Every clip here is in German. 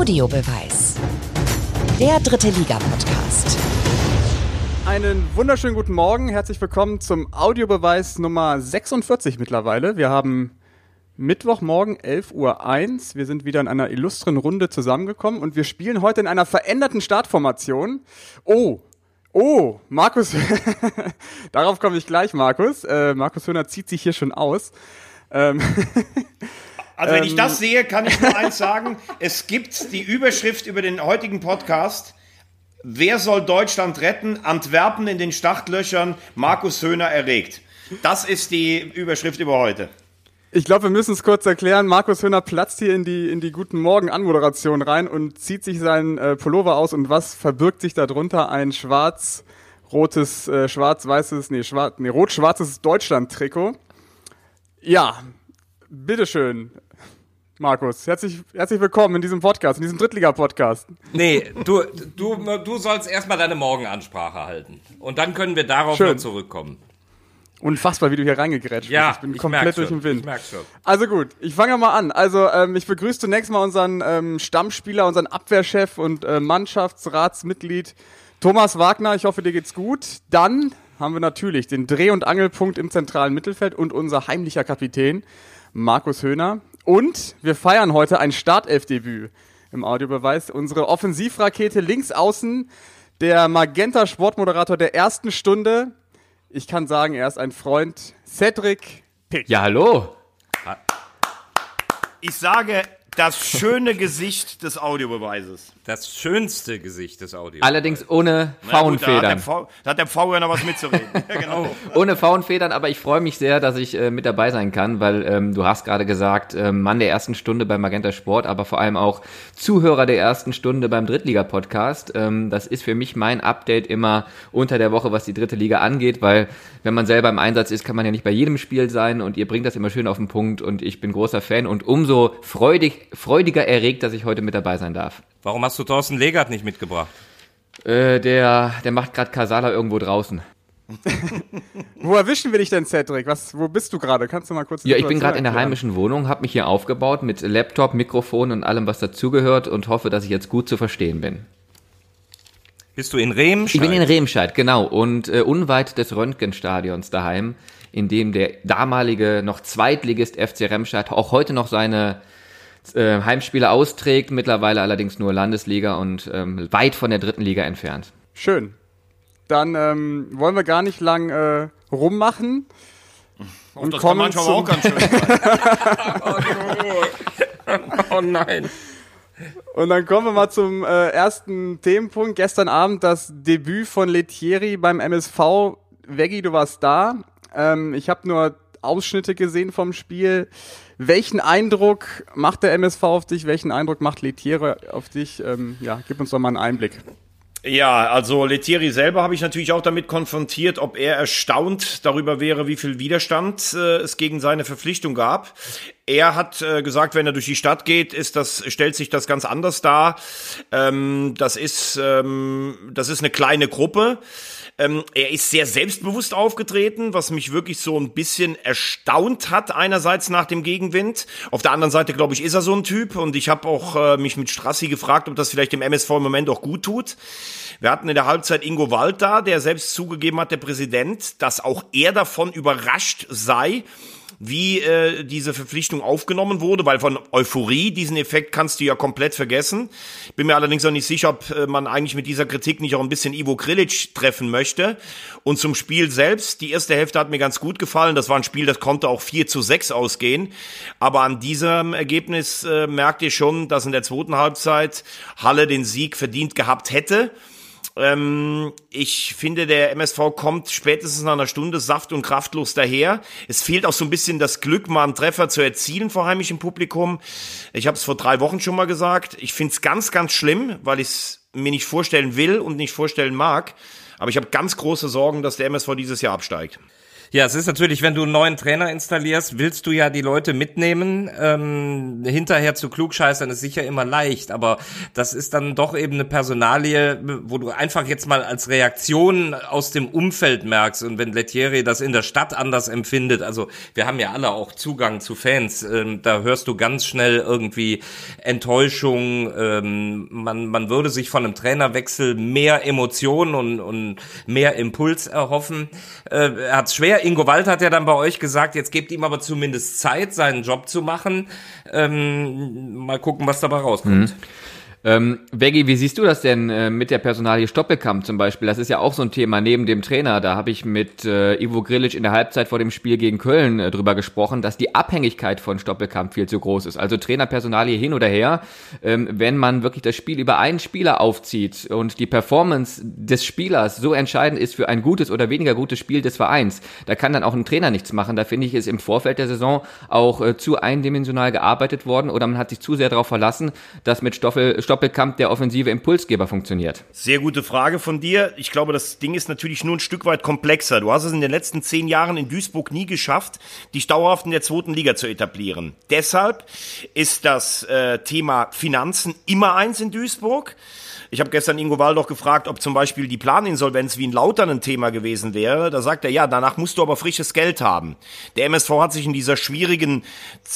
Audiobeweis. Der dritte Liga-Podcast. Einen wunderschönen guten Morgen. Herzlich willkommen zum Audiobeweis Nummer 46 mittlerweile. Wir haben Mittwochmorgen 11.01 Uhr. Wir sind wieder in einer illustren Runde zusammengekommen und wir spielen heute in einer veränderten Startformation. Oh, Oh, Markus, darauf komme ich gleich, Markus. Äh, Markus Höhner zieht sich hier schon aus. Ähm, also wenn ich das sehe, kann ich nur eins sagen. Es gibt die Überschrift über den heutigen Podcast. Wer soll Deutschland retten? Antwerpen in den Startlöchern, Markus Höhner erregt. Das ist die Überschrift über heute. Ich glaube, wir müssen es kurz erklären. Markus Höhner platzt hier in die, in die Guten Morgen-Anmoderation rein und zieht sich seinen äh, Pullover aus. Und was verbirgt sich darunter? Ein schwarz-rotes, äh, schwarz-weißes, nee, schwarz, nee, rot-schwarzes Deutschland-Trikot. Ja, bitteschön. Markus, herzlich, herzlich willkommen in diesem Podcast, in diesem Drittliga-Podcast. Nee, du, du, du sollst erstmal deine Morgenansprache halten. Und dann können wir darauf Schön. zurückkommen. Unfassbar, wie du hier reingegrätscht ja, bist. Ich bin ich komplett durch den Wind. Ich merk schon. Also gut, ich fange mal an. Also ähm, ich begrüße zunächst mal unseren ähm, Stammspieler, unseren Abwehrchef und äh, Mannschaftsratsmitglied Thomas Wagner. Ich hoffe, dir geht's gut. Dann haben wir natürlich den Dreh- und Angelpunkt im zentralen Mittelfeld und unser heimlicher Kapitän Markus Höhner. Und wir feiern heute ein Startelfdebüt im Audiobeweis. Unsere Offensivrakete links außen, der Magenta Sportmoderator der ersten Stunde, ich kann sagen, er ist ein Freund. Cedric Pick. Ja, hallo. Ich sage, das schöne Gesicht des Audiobeweises. Das schönste Gesicht des Audiobeweises. Allerdings ohne Faunfedern. Da, da hat der V ja noch was mitzureden. genau. Ohne Faunfedern, aber ich freue mich sehr, dass ich äh, mit dabei sein kann, weil ähm, du hast gerade gesagt, äh, Mann der ersten Stunde beim Magenta Sport, aber vor allem auch Zuhörer der ersten Stunde beim Drittliga-Podcast. Ähm, das ist für mich mein Update immer unter der Woche, was die dritte Liga angeht, weil wenn man selber im Einsatz ist, kann man ja nicht bei jedem Spiel sein und ihr bringt das immer schön auf den Punkt und ich bin großer Fan und umso freudig freudiger erregt, dass ich heute mit dabei sein darf. Warum hast du Thorsten Legert nicht mitgebracht? Äh, der, der macht gerade Kasala irgendwo draußen. wo erwischen wir dich denn, Cedric? Was, wo bist du gerade? Kannst du mal kurz Ja, ich bin gerade in der heimischen Wohnung, habe mich hier aufgebaut mit Laptop, Mikrofon und allem, was dazugehört und hoffe, dass ich jetzt gut zu verstehen bin. Bist du in Remscheid? Ich bin in Remscheid, genau. Und äh, unweit des Röntgenstadions daheim, in dem der damalige noch Zweitligist FC Remscheid auch heute noch seine äh, Heimspiele austrägt, mittlerweile allerdings nur Landesliga und ähm, weit von der dritten Liga entfernt. Schön. Dann ähm, wollen wir gar nicht lang äh, rummachen. Und, und das kommen kann manchmal auch ganz schön sein. oh nein. Und dann kommen wir mal zum äh, ersten Themenpunkt. Gestern Abend das Debüt von Letieri beim MSV. Veggi, du warst da. Ähm, ich habe nur Ausschnitte gesehen vom Spiel. Welchen Eindruck macht der MSV auf dich? Welchen Eindruck macht Letiere auf dich? Ähm, ja, gib uns doch mal einen Einblick. Ja, also Letieri selber habe ich natürlich auch damit konfrontiert, ob er erstaunt darüber wäre, wie viel Widerstand äh, es gegen seine Verpflichtung gab. Er hat äh, gesagt, wenn er durch die Stadt geht, ist das stellt sich das ganz anders dar. Ähm, das ist ähm, das ist eine kleine Gruppe. Ähm, er ist sehr selbstbewusst aufgetreten, was mich wirklich so ein bisschen erstaunt hat, einerseits nach dem Gegenwind. Auf der anderen Seite, glaube ich, ist er so ein Typ und ich habe auch äh, mich mit Strassi gefragt, ob das vielleicht dem MSV im Moment auch gut tut. Wir hatten in der Halbzeit Ingo Wald da, der selbst zugegeben hat, der Präsident, dass auch er davon überrascht sei, wie äh, diese Verpflichtung aufgenommen wurde, weil von Euphorie, diesen Effekt kannst du ja komplett vergessen. Bin mir allerdings auch nicht sicher, ob äh, man eigentlich mit dieser Kritik nicht auch ein bisschen Ivo Krilic treffen möchte. Und zum Spiel selbst, die erste Hälfte hat mir ganz gut gefallen. Das war ein Spiel, das konnte auch 4 zu 6 ausgehen. Aber an diesem Ergebnis äh, merkt ihr schon, dass in der zweiten Halbzeit Halle den Sieg verdient gehabt hätte. Ähm, ich finde, der MSV kommt spätestens nach einer Stunde saft- und kraftlos daher. Es fehlt auch so ein bisschen das Glück, mal einen Treffer zu erzielen vor heimischem Publikum. Ich habe es vor drei Wochen schon mal gesagt. Ich finde es ganz, ganz schlimm, weil ich es mir nicht vorstellen will und nicht vorstellen mag. Aber ich habe ganz große Sorgen, dass der MSV dieses Jahr absteigt. Ja, es ist natürlich, wenn du einen neuen Trainer installierst, willst du ja die Leute mitnehmen. Ähm, hinterher zu klugscheißern ist sicher immer leicht, aber das ist dann doch eben eine Personalie, wo du einfach jetzt mal als Reaktion aus dem Umfeld merkst und wenn Lettieri das in der Stadt anders empfindet, also wir haben ja alle auch Zugang zu Fans, ähm, da hörst du ganz schnell irgendwie Enttäuschung, ähm, man, man würde sich von einem Trainerwechsel mehr Emotionen und, und mehr Impuls erhoffen. Äh, er hat schwer Ingo Wald hat ja dann bei euch gesagt, jetzt gebt ihm aber zumindest Zeit, seinen Job zu machen. Ähm, mal gucken, was dabei rauskommt. Mhm. Ähm, Veggie, wie siehst du das denn äh, mit der Personalie Stoppelkamp zum Beispiel? Das ist ja auch so ein Thema neben dem Trainer. Da habe ich mit äh, Ivo Grilic in der Halbzeit vor dem Spiel gegen Köln äh, drüber gesprochen, dass die Abhängigkeit von Stoppelkamp viel zu groß ist. Also Trainerpersonalie hin oder her. Ähm, wenn man wirklich das Spiel über einen Spieler aufzieht und die Performance des Spielers so entscheidend ist für ein gutes oder weniger gutes Spiel des Vereins, da kann dann auch ein Trainer nichts machen. Da finde ich, ist im Vorfeld der Saison auch äh, zu eindimensional gearbeitet worden oder man hat sich zu sehr darauf verlassen, dass mit Stoffel Stoppelkamp der offensive Impulsgeber funktioniert? Sehr gute Frage von dir. Ich glaube, das Ding ist natürlich nur ein Stück weit komplexer. Du hast es in den letzten zehn Jahren in Duisburg nie geschafft, dich dauerhaft in der zweiten Liga zu etablieren. Deshalb ist das äh, Thema Finanzen immer eins in Duisburg. Ich habe gestern Ingo Waldorf gefragt, ob zum Beispiel die Planinsolvenz wie in Lautern ein Thema gewesen wäre. Da sagt er, ja, danach musst du aber frisches Geld haben. Der MSV hat sich in dieser schwierigen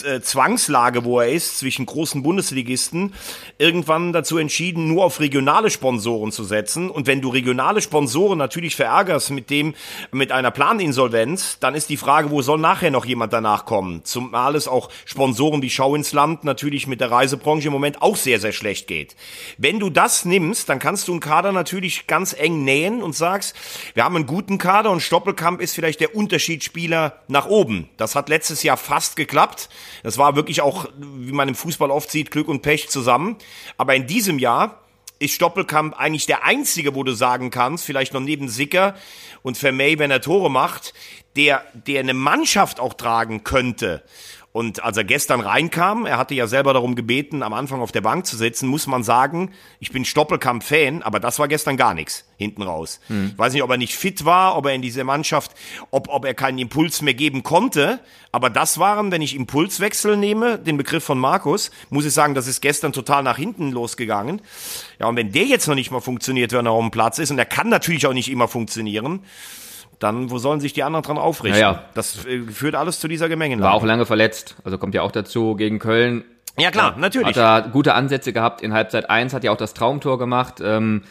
äh, Zwangslage, wo er ist, zwischen großen Bundesligisten, irgendwann dazu entschieden, nur auf regionale Sponsoren zu setzen. Und wenn du regionale Sponsoren natürlich verärgerst mit dem, mit einer Planinsolvenz, dann ist die Frage, wo soll nachher noch jemand danach kommen? Zumal es auch Sponsoren wie Schau ins Land natürlich mit der Reisebranche im Moment auch sehr, sehr schlecht geht. Wenn du das nimmst, nimmst, dann kannst du einen Kader natürlich ganz eng nähen und sagst, wir haben einen guten Kader und Stoppelkamp ist vielleicht der Unterschiedsspieler nach oben. Das hat letztes Jahr fast geklappt. Das war wirklich auch, wie man im Fußball oft sieht, Glück und Pech zusammen. Aber in diesem Jahr ist Stoppelkamp eigentlich der einzige, wo du sagen kannst, vielleicht noch neben Sicker und Vermey, wenn er Tore macht, der, der eine Mannschaft auch tragen könnte. Und als er gestern reinkam, er hatte ja selber darum gebeten, am Anfang auf der Bank zu sitzen, muss man sagen, ich bin Stoppelkamp-Fan, aber das war gestern gar nichts hinten raus. Hm. Ich weiß nicht, ob er nicht fit war, ob er in dieser Mannschaft, ob, ob er keinen Impuls mehr geben konnte, aber das waren, wenn ich Impulswechsel nehme, den Begriff von Markus, muss ich sagen, das ist gestern total nach hinten losgegangen. Ja, und wenn der jetzt noch nicht mal funktioniert, wenn er auf dem Platz ist, und er kann natürlich auch nicht immer funktionieren, dann wo sollen sich die anderen dran aufrichten? Naja. Das äh, führt alles zu dieser Gemengelage. War auch lange verletzt, also kommt ja auch dazu gegen Köln. Ja klar, natürlich. Hat er gute Ansätze gehabt in Halbzeit 1, hat ja auch das Traumtor gemacht. Ähm,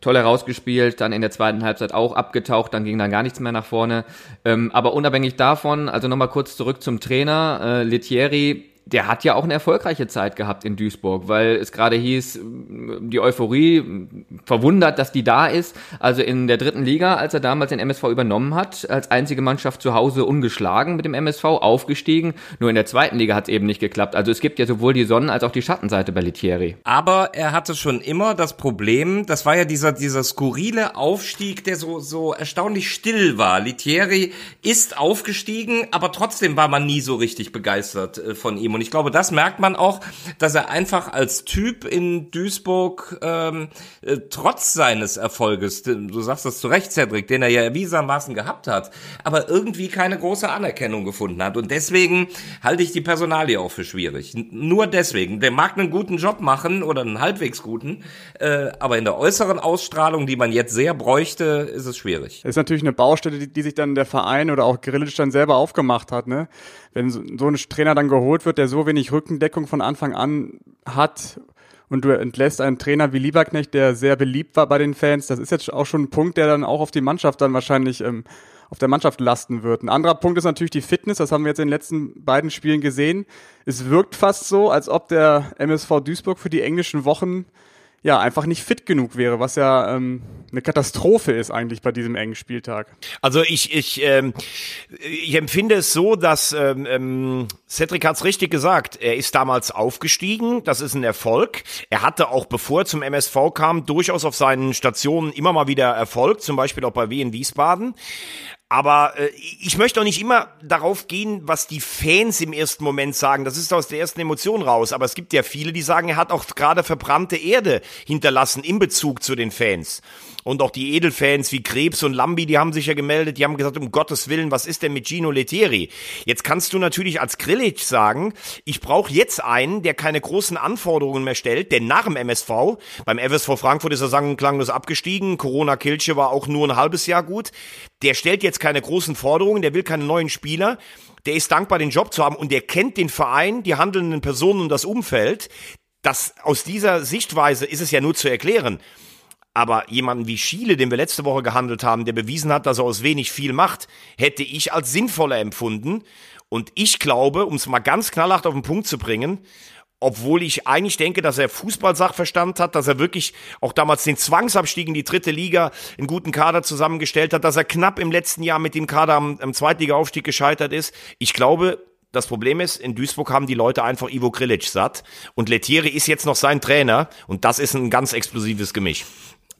toll herausgespielt, dann in der zweiten Halbzeit auch abgetaucht, dann ging dann gar nichts mehr nach vorne. Ähm, aber unabhängig davon, also nochmal kurz zurück zum Trainer, äh, Letieri, der hat ja auch eine erfolgreiche Zeit gehabt in Duisburg, weil es gerade hieß, die Euphorie verwundert, dass die da ist. Also in der dritten Liga, als er damals den MSV übernommen hat, als einzige Mannschaft zu Hause ungeschlagen mit dem MSV, aufgestiegen. Nur in der zweiten Liga hat es eben nicht geklappt. Also es gibt ja sowohl die Sonnen- als auch die Schattenseite bei Litieri. Aber er hatte schon immer das Problem, das war ja dieser, dieser skurrile Aufstieg, der so, so erstaunlich still war. Litieri ist aufgestiegen, aber trotzdem war man nie so richtig begeistert äh, von ihm. Und ich glaube, das merkt man auch, dass er einfach als Typ in Duisburg ähm, äh, trotz seines Erfolges, du sagst das zu Recht, Cedric, den er ja erwiesermaßen gehabt hat, aber irgendwie keine große Anerkennung gefunden hat. Und deswegen halte ich die Personalie auch für schwierig. Nur deswegen. Der mag einen guten Job machen oder einen halbwegs guten, äh, aber in der äußeren Ausstrahlung, die man jetzt sehr bräuchte, ist es schwierig. Ist natürlich eine Baustelle, die, die sich dann der Verein oder auch Grillic dann selber aufgemacht hat, ne? Wenn so, so ein Trainer dann geholt wird, der so wenig Rückendeckung von Anfang an hat und du entlässt einen Trainer wie Lieberknecht, der sehr beliebt war bei den Fans, das ist jetzt auch schon ein Punkt, der dann auch auf die Mannschaft dann wahrscheinlich ähm, auf der Mannschaft lasten wird. Ein anderer Punkt ist natürlich die Fitness, das haben wir jetzt in den letzten beiden Spielen gesehen. Es wirkt fast so, als ob der MSV Duisburg für die englischen Wochen ja, einfach nicht fit genug wäre, was ja ähm, eine Katastrophe ist eigentlich bei diesem engen Spieltag. Also ich, ich, ähm, ich empfinde es so, dass ähm, ähm Cedric hat's richtig gesagt. Er ist damals aufgestiegen, das ist ein Erfolg. Er hatte auch, bevor er zum MSV kam, durchaus auf seinen Stationen immer mal wieder Erfolg, zum Beispiel auch bei Wien Wiesbaden. Aber äh, ich möchte auch nicht immer darauf gehen, was die Fans im ersten Moment sagen. Das ist aus der ersten Emotion raus. Aber es gibt ja viele, die sagen, er hat auch gerade verbrannte Erde hinterlassen in Bezug zu den Fans. Und auch die Edelfans wie Krebs und Lambi, die haben sich ja gemeldet, die haben gesagt, um Gottes Willen, was ist denn mit Gino Lettieri? Jetzt kannst du natürlich als Grillic sagen, ich brauche jetzt einen, der keine großen Anforderungen mehr stellt, denn nach dem MSV, beim FSV Frankfurt ist er sang- und klanglos abgestiegen, Corona-Kilche war auch nur ein halbes Jahr gut, der stellt jetzt keine großen Forderungen, der will keine neuen Spieler, der ist dankbar, den Job zu haben und der kennt den Verein, die handelnden Personen und das Umfeld. Das, aus dieser Sichtweise ist es ja nur zu erklären. Aber jemanden wie Schiele, den wir letzte Woche gehandelt haben, der bewiesen hat, dass er aus wenig viel macht, hätte ich als sinnvoller empfunden. Und ich glaube, um es mal ganz knallhart auf den Punkt zu bringen, obwohl ich eigentlich denke, dass er Fußballsachverstand hat, dass er wirklich auch damals den Zwangsabstieg in die dritte Liga einen guten Kader zusammengestellt hat, dass er knapp im letzten Jahr mit dem Kader am, am Zweitliga-Aufstieg gescheitert ist. Ich glaube, das Problem ist, in Duisburg haben die Leute einfach Ivo Grilic satt und Letieri ist jetzt noch sein Trainer und das ist ein ganz explosives Gemisch.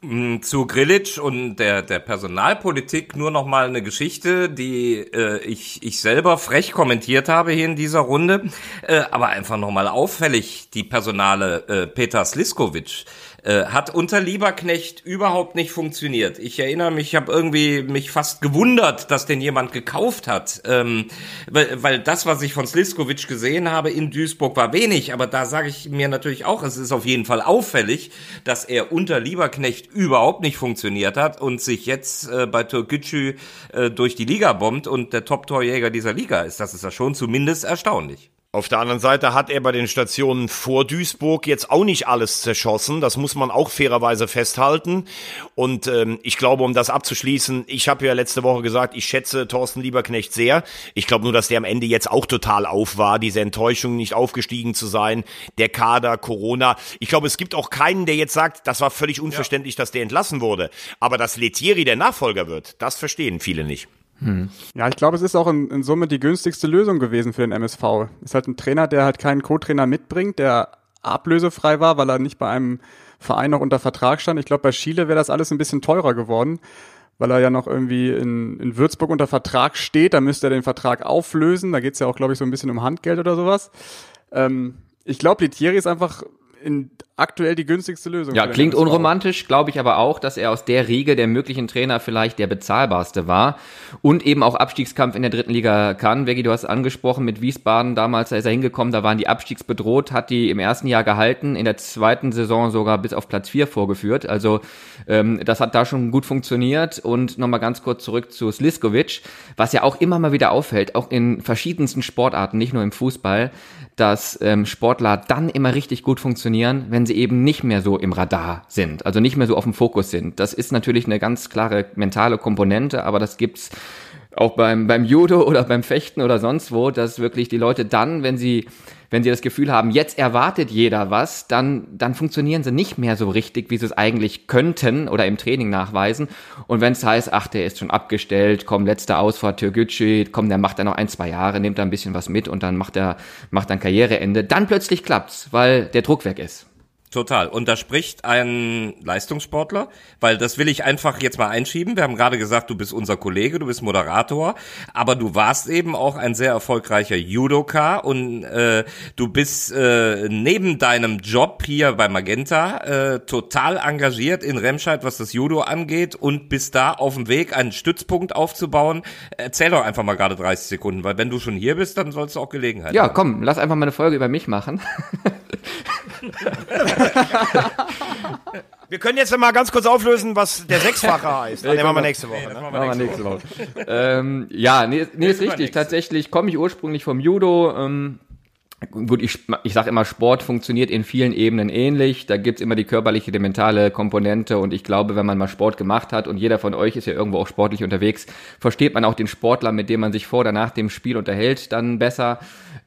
Zu Grilic und der, der Personalpolitik nur noch mal eine Geschichte, die äh, ich, ich selber frech kommentiert habe hier in dieser Runde, äh, aber einfach noch mal auffällig, die Personale äh, Peter Sliskovic äh, hat unter Lieberknecht überhaupt nicht funktioniert. Ich erinnere mich, ich habe irgendwie mich fast gewundert, dass den jemand gekauft hat, ähm, weil, weil das, was ich von Sliskovic gesehen habe in Duisburg, war wenig. Aber da sage ich mir natürlich auch, es ist auf jeden Fall auffällig, dass er unter Lieberknecht überhaupt nicht funktioniert hat und sich jetzt äh, bei Türkgücü äh, durch die Liga bombt und der Top-Torjäger dieser Liga ist. Das ist ja schon zumindest erstaunlich. Auf der anderen Seite hat er bei den Stationen vor Duisburg jetzt auch nicht alles zerschossen. Das muss man auch fairerweise festhalten. Und ähm, ich glaube, um das abzuschließen, ich habe ja letzte Woche gesagt, ich schätze Thorsten Lieberknecht sehr. Ich glaube nur, dass der am Ende jetzt auch total auf war, diese Enttäuschung, nicht aufgestiegen zu sein, der Kader, Corona. Ich glaube, es gibt auch keinen, der jetzt sagt, das war völlig unverständlich, ja. dass der entlassen wurde. Aber dass Letieri der Nachfolger wird, das verstehen viele nicht. Hm. Ja, ich glaube, es ist auch in, in, Summe die günstigste Lösung gewesen für den MSV. Ist halt ein Trainer, der halt keinen Co-Trainer mitbringt, der ablösefrei war, weil er nicht bei einem Verein noch unter Vertrag stand. Ich glaube, bei Schiele wäre das alles ein bisschen teurer geworden, weil er ja noch irgendwie in, in Würzburg unter Vertrag steht. Da müsste er den Vertrag auflösen. Da geht's ja auch, glaube ich, so ein bisschen um Handgeld oder sowas. Ähm, ich glaube, Litieri ist einfach in aktuell die günstigste Lösung. Ja, klingt unromantisch, glaube ich aber auch, dass er aus der Riege der möglichen Trainer vielleicht der bezahlbarste war und eben auch Abstiegskampf in der dritten Liga kann. Veggie, du hast angesprochen, mit Wiesbaden damals, da ist er hingekommen, da waren die abstiegsbedroht, hat die im ersten Jahr gehalten, in der zweiten Saison sogar bis auf Platz vier vorgeführt. Also ähm, das hat da schon gut funktioniert und nochmal ganz kurz zurück zu Sliskovic, was ja auch immer mal wieder auffällt, auch in verschiedensten Sportarten, nicht nur im Fußball, dass ähm, Sportler dann immer richtig gut funktionieren, wenn sie eben nicht mehr so im Radar sind, also nicht mehr so auf dem Fokus sind. Das ist natürlich eine ganz klare mentale Komponente, aber das gibt's auch beim, beim Judo oder beim Fechten oder sonst wo, dass wirklich die Leute dann, wenn sie, wenn sie das Gefühl haben, jetzt erwartet jeder was, dann, dann funktionieren sie nicht mehr so richtig, wie sie es eigentlich könnten oder im Training nachweisen. Und wenn es heißt, ach, der ist schon abgestellt, komm, letzte Ausfahrt, Türgücü, komm, der macht dann noch ein, zwei Jahre, nimmt da ein bisschen was mit und dann macht er, macht dann Karriereende, dann plötzlich klappt's, weil der Druck weg ist. Total. Und da spricht ein Leistungssportler, weil das will ich einfach jetzt mal einschieben. Wir haben gerade gesagt, du bist unser Kollege, du bist Moderator, aber du warst eben auch ein sehr erfolgreicher Judoka und äh, du bist äh, neben deinem Job hier bei Magenta äh, total engagiert in Remscheid, was das Judo angeht und bist da auf dem Weg, einen Stützpunkt aufzubauen. Erzähl doch einfach mal gerade 30 Sekunden, weil wenn du schon hier bist, dann sollst du auch Gelegenheit ja, haben. Ja, komm, lass einfach mal eine Folge über mich machen. wir können jetzt mal ganz kurz auflösen, was der Sechsfache heißt. Dann machen wir nächste Woche. Nee, ne? machen wir nächste Woche. ähm, ja, nee, nee ist richtig. Tatsächlich komme ich ursprünglich vom Judo. Ähm, Gut, ich, ich sage immer, Sport funktioniert in vielen Ebenen ähnlich. Da gibt's immer die körperliche, die mentale Komponente. Und ich glaube, wenn man mal Sport gemacht hat und jeder von euch ist ja irgendwo auch sportlich unterwegs, versteht man auch den Sportler, mit dem man sich vor oder nach dem Spiel unterhält, dann besser.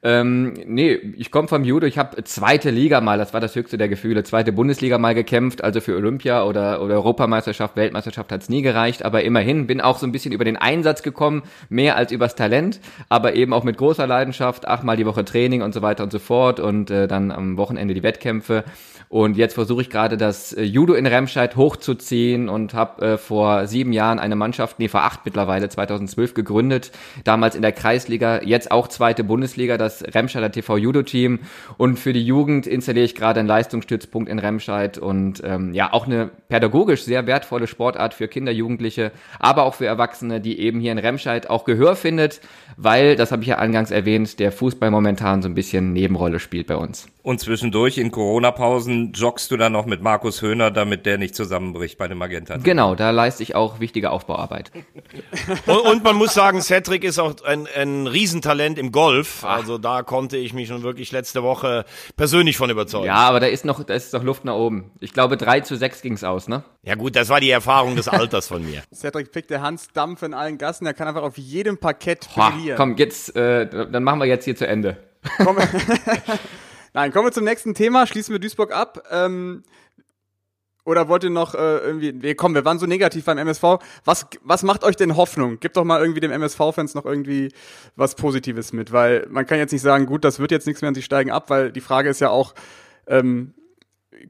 Ähm, nee, ich komme vom Judo. Ich habe zweite Liga mal, das war das höchste der Gefühle, zweite Bundesliga mal gekämpft. Also für Olympia oder, oder Europameisterschaft, Weltmeisterschaft hat's nie gereicht. Aber immerhin bin auch so ein bisschen über den Einsatz gekommen, mehr als übers Talent. Aber eben auch mit großer Leidenschaft, achtmal die Woche Training und so weiter und so fort und äh, dann am Wochenende die Wettkämpfe. Und jetzt versuche ich gerade das äh, Judo in Remscheid hochzuziehen und habe äh, vor sieben Jahren eine Mannschaft, nee, vor acht mittlerweile, 2012 gegründet. Damals in der Kreisliga, jetzt auch zweite Bundesliga, das Remscheider TV Judo Team. Und für die Jugend installiere ich gerade einen Leistungsstützpunkt in Remscheid und ähm, ja, auch eine pädagogisch sehr wertvolle Sportart für Kinder, Jugendliche, aber auch für Erwachsene, die eben hier in Remscheid auch Gehör findet, weil, das habe ich ja eingangs erwähnt, der Fußball momentan so ein bisschen Nebenrolle spielt bei uns. Und zwischendurch in Corona-Pausen joggst du dann noch mit Markus Höhner, damit der nicht zusammenbricht bei dem Magenta. Genau, da leiste ich auch wichtige Aufbauarbeit. und, und, man muss sagen, Cedric ist auch ein, ein Riesentalent im Golf. Also da konnte ich mich schon wirklich letzte Woche persönlich von überzeugen. Ja, aber da ist noch, da ist noch Luft nach oben. Ich glaube, 3 zu 6 ging's aus, ne? Ja gut, das war die Erfahrung des Alters von mir. Cedric pickt der Hans Dampf in allen Gassen, er kann einfach auf jedem Parkett brillieren. Komm, jetzt, äh, dann machen wir jetzt hier zu Ende. Komm. Nein, kommen wir zum nächsten Thema. Schließen wir Duisburg ab. Ähm, oder wollt ihr noch äh, irgendwie, nee, komm, wir waren so negativ beim MSV. Was, was macht euch denn Hoffnung? Gebt doch mal irgendwie dem MSV-Fans noch irgendwie was Positives mit, weil man kann jetzt nicht sagen, gut, das wird jetzt nichts mehr und sie steigen ab, weil die Frage ist ja auch, ähm,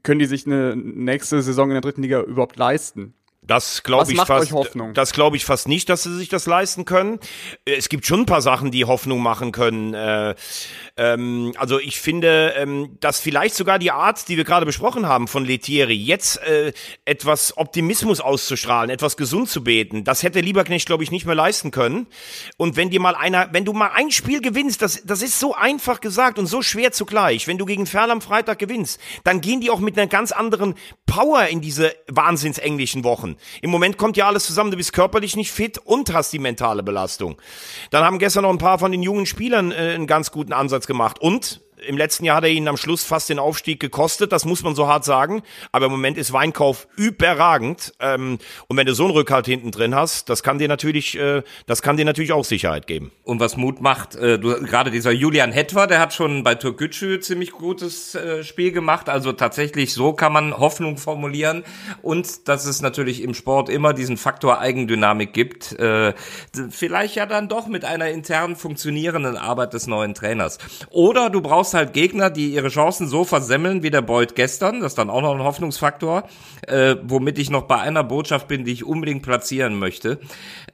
können die sich eine nächste Saison in der dritten Liga überhaupt leisten? Das glaube ich fast. Das glaube ich fast nicht, dass sie sich das leisten können. Es gibt schon ein paar Sachen, die Hoffnung machen können. Äh, ähm, also ich finde, ähm, dass vielleicht sogar die Art, die wir gerade besprochen haben von Letieri, jetzt äh, etwas Optimismus auszustrahlen, etwas gesund zu beten, das hätte Lieberknecht, glaube ich, nicht mehr leisten können. Und wenn dir mal einer, wenn du mal ein Spiel gewinnst, das, das ist so einfach gesagt und so schwer zugleich. Wenn du gegen Ferl am Freitag gewinnst, dann gehen die auch mit einer ganz anderen Power in diese wahnsinnsenglischen Wochen. Im Moment kommt ja alles zusammen, du bist körperlich nicht fit und hast die mentale Belastung. Dann haben gestern noch ein paar von den jungen Spielern äh, einen ganz guten Ansatz gemacht und im letzten Jahr hat er ihnen am Schluss fast den Aufstieg gekostet, das muss man so hart sagen. Aber im Moment ist Weinkauf überragend. Ähm, und wenn du so einen Rückhalt hinten drin hast, das kann dir natürlich, äh, das kann dir natürlich auch Sicherheit geben. Und was Mut macht, äh, du, gerade dieser Julian Hetwer, der hat schon bei Türkgücü ziemlich gutes äh, Spiel gemacht. Also tatsächlich so kann man Hoffnung formulieren. Und dass es natürlich im Sport immer diesen Faktor Eigendynamik gibt. Äh, vielleicht ja dann doch mit einer intern funktionierenden Arbeit des neuen Trainers. Oder du brauchst halt Gegner, die ihre Chancen so versemmeln wie der Beut gestern. Das ist dann auch noch ein Hoffnungsfaktor, äh, womit ich noch bei einer Botschaft bin, die ich unbedingt platzieren möchte.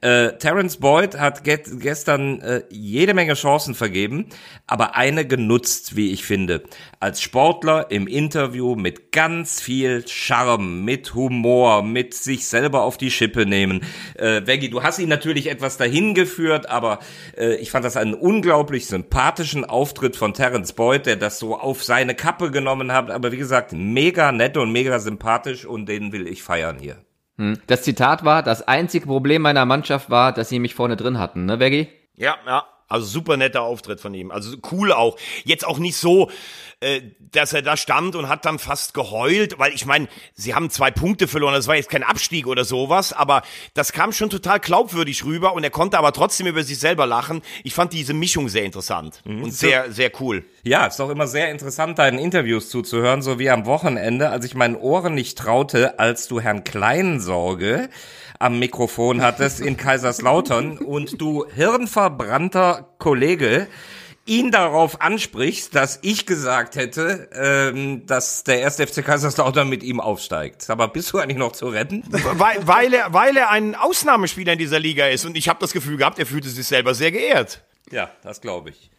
Äh, Terence Boyd hat ge gestern äh, jede Menge Chancen vergeben, aber eine genutzt, wie ich finde. Als Sportler im Interview mit ganz viel Charme, mit Humor, mit sich selber auf die Schippe nehmen. Äh, Veggie, du hast ihn natürlich etwas dahin geführt, aber äh, ich fand das einen unglaublich sympathischen Auftritt von Terence Boyd gefreut, der das so auf seine Kappe genommen hat. Aber wie gesagt, mega nett und mega sympathisch und den will ich feiern hier. Hm. Das Zitat war, das einzige Problem meiner Mannschaft war, dass sie mich vorne drin hatten, ne, Veggie? Ja, ja. Also super netter Auftritt von ihm. Also cool auch. Jetzt auch nicht so, äh, dass er da stand und hat dann fast geheult, weil ich meine, sie haben zwei Punkte verloren, das war jetzt kein Abstieg oder sowas, aber das kam schon total glaubwürdig rüber und er konnte aber trotzdem über sich selber lachen. Ich fand diese Mischung sehr interessant mhm. und sehr, sehr cool. Ja, ist auch immer sehr interessant, deinen Interviews zuzuhören, so wie am Wochenende, als ich meinen Ohren nicht traute, als du Herrn Kleinsorge am Mikrofon hattest in Kaiserslautern und du hirnverbrannter Kollege ihn darauf ansprichst, dass ich gesagt hätte, ähm, dass der erste FC Kaiserslautern mit ihm aufsteigt. Aber bist du eigentlich noch zu retten? Weil, weil, er, weil er ein Ausnahmespieler in dieser Liga ist und ich habe das Gefühl gehabt, er fühlte sich selber sehr geehrt. Ja, das glaube ich.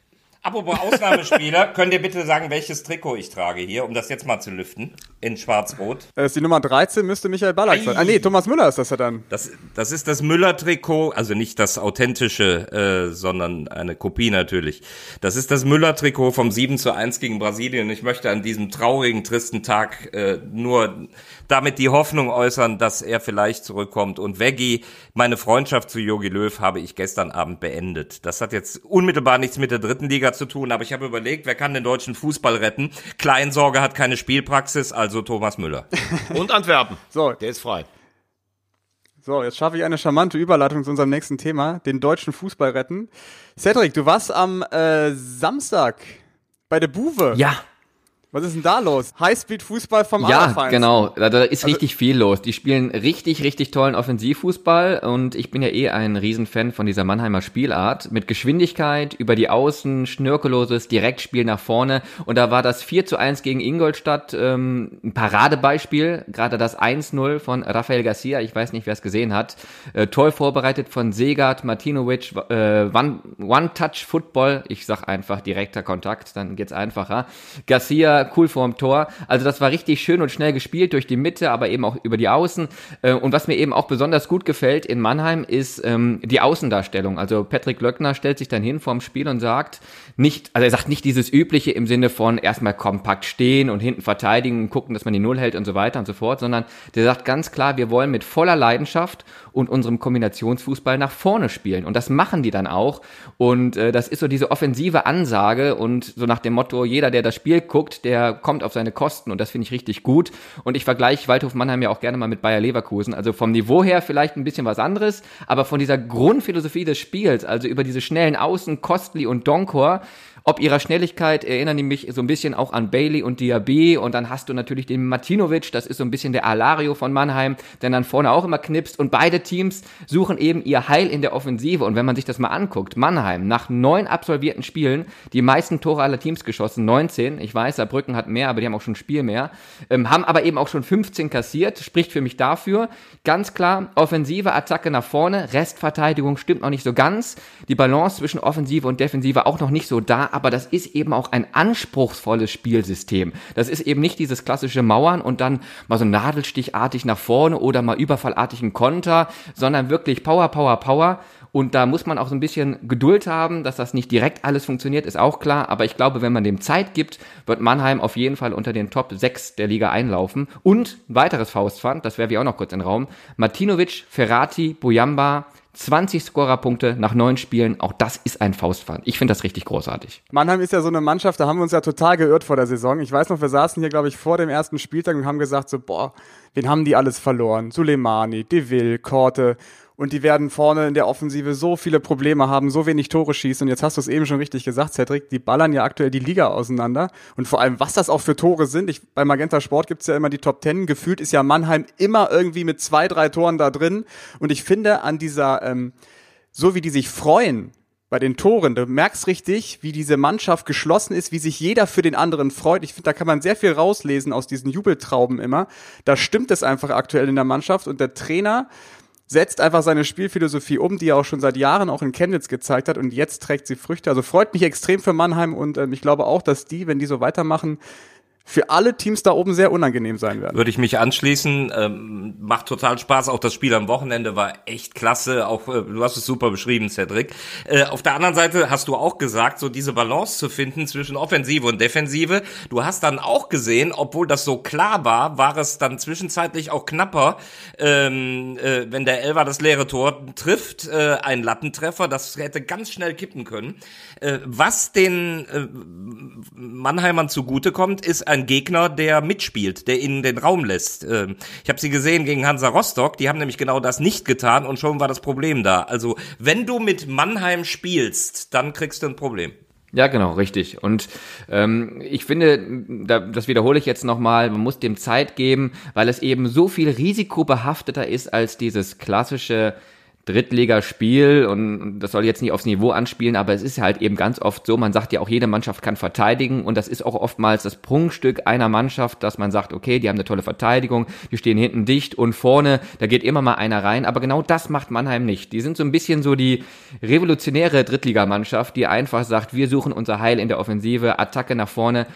Apropos Ausnahmespieler, könnt ihr bitte sagen, welches Trikot ich trage hier, um das jetzt mal zu lüften? In schwarz-rot. Das ist die Nummer 13, müsste Michael Ballack sein. Ah nee, Thomas Müller ist das ja dann. Das, das ist das Müller-Trikot, also nicht das authentische, äh, sondern eine Kopie natürlich. Das ist das Müller-Trikot vom 7 zu 1 gegen Brasilien. Ich möchte an diesem traurigen, tristen Tag äh, nur damit die Hoffnung äußern, dass er vielleicht zurückkommt. Und Veggie, meine Freundschaft zu Jogi Löw habe ich gestern Abend beendet. Das hat jetzt unmittelbar nichts mit der dritten Liga zu tun, aber ich habe überlegt, wer kann den deutschen Fußball retten? Kleinsorge hat keine Spielpraxis, also Thomas Müller. Und Antwerpen. So, der ist frei. So, jetzt schaffe ich eine charmante Überleitung zu unserem nächsten Thema, den deutschen Fußball retten. Cedric, du warst am äh, Samstag bei der Buwe. Ja. Was ist denn da los? Highspeed-Fußball vom Ja, Allerfeinsten. genau. Da, da ist richtig viel los. Die spielen richtig, richtig tollen Offensivfußball und ich bin ja eh ein Riesenfan von dieser Mannheimer Spielart. Mit Geschwindigkeit, über die Außen, schnörkelloses Direktspiel nach vorne. Und da war das 4 zu 1 gegen Ingolstadt ähm, ein Paradebeispiel. Gerade das 1-0 von Rafael Garcia. Ich weiß nicht, wer es gesehen hat. Äh, toll vorbereitet von Segard, Martinovic, äh, One-Touch-Football. Ich sag einfach direkter Kontakt, dann geht's einfacher. Garcia cool vorm Tor. Also das war richtig schön und schnell gespielt durch die Mitte, aber eben auch über die Außen. Äh, Und was mir eben auch besonders gut gefällt in Mannheim ist ähm, die Außendarstellung. Also Patrick Löckner stellt sich dann hin vorm Spiel und sagt nicht, also er sagt nicht dieses übliche im Sinne von erstmal kompakt stehen und hinten verteidigen und gucken, dass man die Null hält und so weiter und so fort, sondern der sagt ganz klar, wir wollen mit voller Leidenschaft und unserem Kombinationsfußball nach vorne spielen. Und das machen die dann auch. Und äh, das ist so diese offensive Ansage und so nach dem Motto, jeder, der das Spiel guckt, der kommt auf seine Kosten und das finde ich richtig gut. Und ich vergleiche Waldhof Mannheim ja auch gerne mal mit Bayer Leverkusen. Also vom Niveau her vielleicht ein bisschen was anderes, aber von dieser Grundphilosophie des Spiels, also über diese schnellen Außen, Kostli und Donkor, ob ihrer Schnelligkeit erinnern die mich so ein bisschen auch an Bailey und Diaby und dann hast du natürlich den Martinovic, das ist so ein bisschen der Alario von Mannheim, der dann vorne auch immer knipst. Und beide Teams suchen eben ihr Heil in der Offensive. Und wenn man sich das mal anguckt, Mannheim nach neun absolvierten Spielen, die meisten Tore aller Teams geschossen, 19, ich weiß, Saarbrücken hat mehr, aber die haben auch schon ein Spiel mehr, ähm, haben aber eben auch schon 15 kassiert, spricht für mich dafür, ganz klar, offensive Attacke nach vorne, Restverteidigung stimmt noch nicht so ganz, die Balance zwischen Offensive und Defensive auch noch nicht so da, aber das ist eben auch ein anspruchsvolles Spielsystem. Das ist eben nicht dieses klassische Mauern und dann mal so nadelstichartig nach vorne oder mal überfallartigen Konter, sondern wirklich Power, Power, Power. Und da muss man auch so ein bisschen Geduld haben, dass das nicht direkt alles funktioniert, ist auch klar. Aber ich glaube, wenn man dem Zeit gibt, wird Mannheim auf jeden Fall unter den Top 6 der Liga einlaufen. Und ein weiteres Faustpfand, das werfe ich auch noch kurz in den Raum. Martinovic, Ferrati, Bojamba, 20 Scorerpunkte nach neun Spielen, auch das ist ein Faustpfand. Ich finde das richtig großartig. Mannheim ist ja so eine Mannschaft, da haben wir uns ja total geirrt vor der Saison. Ich weiß noch, wir saßen hier, glaube ich, vor dem ersten Spieltag und haben gesagt so, boah, wen haben die alles verloren? Suleimani, Deville, Korte. Und die werden vorne in der Offensive so viele Probleme haben, so wenig Tore schießen. Und jetzt hast du es eben schon richtig gesagt, Cedric, die ballern ja aktuell die Liga auseinander. Und vor allem, was das auch für Tore sind. Ich, bei Magenta Sport gibt's ja immer die Top Ten. Gefühlt ist ja Mannheim immer irgendwie mit zwei, drei Toren da drin. Und ich finde an dieser, ähm, so wie die sich freuen, bei den Toren, du merkst richtig, wie diese Mannschaft geschlossen ist, wie sich jeder für den anderen freut. Ich finde, da kann man sehr viel rauslesen aus diesen Jubeltrauben immer. Da stimmt es einfach aktuell in der Mannschaft und der Trainer setzt einfach seine Spielphilosophie um, die er auch schon seit Jahren auch in Chemnitz gezeigt hat und jetzt trägt sie Früchte. Also freut mich extrem für Mannheim und ähm, ich glaube auch, dass die, wenn die so weitermachen, für alle Teams da oben sehr unangenehm sein werden. Würde ich mich anschließen. Ähm, macht total Spaß. Auch das Spiel am Wochenende war echt klasse. Auch äh, du hast es super beschrieben, Cedric. Äh, auf der anderen Seite hast du auch gesagt, so diese Balance zu finden zwischen Offensive und Defensive. Du hast dann auch gesehen, obwohl das so klar war, war es dann zwischenzeitlich auch knapper, ähm, äh, wenn der Elver das leere Tor trifft, äh, ein Lattentreffer. Das hätte ganz schnell kippen können. Äh, was den äh, Mannheimern zugutekommt, ist ein Gegner, der mitspielt, der ihnen den Raum lässt. Ähm, ich habe sie gesehen gegen Hansa Rostock, die haben nämlich genau das nicht getan und schon war das Problem da. Also wenn du mit Mannheim spielst, dann kriegst du ein Problem. Ja, genau, richtig. Und ähm, ich finde, da, das wiederhole ich jetzt nochmal, man muss dem Zeit geben, weil es eben so viel risikobehafteter ist als dieses klassische Drittligaspiel und das soll jetzt nicht aufs Niveau anspielen, aber es ist halt eben ganz oft so, man sagt ja auch, jede Mannschaft kann verteidigen und das ist auch oftmals das Prunkstück einer Mannschaft, dass man sagt, okay, die haben eine tolle Verteidigung, die stehen hinten dicht und vorne, da geht immer mal einer rein, aber genau das macht Mannheim nicht. Die sind so ein bisschen so die revolutionäre Drittligamannschaft, die einfach sagt, wir suchen unser Heil in der Offensive, Attacke nach vorne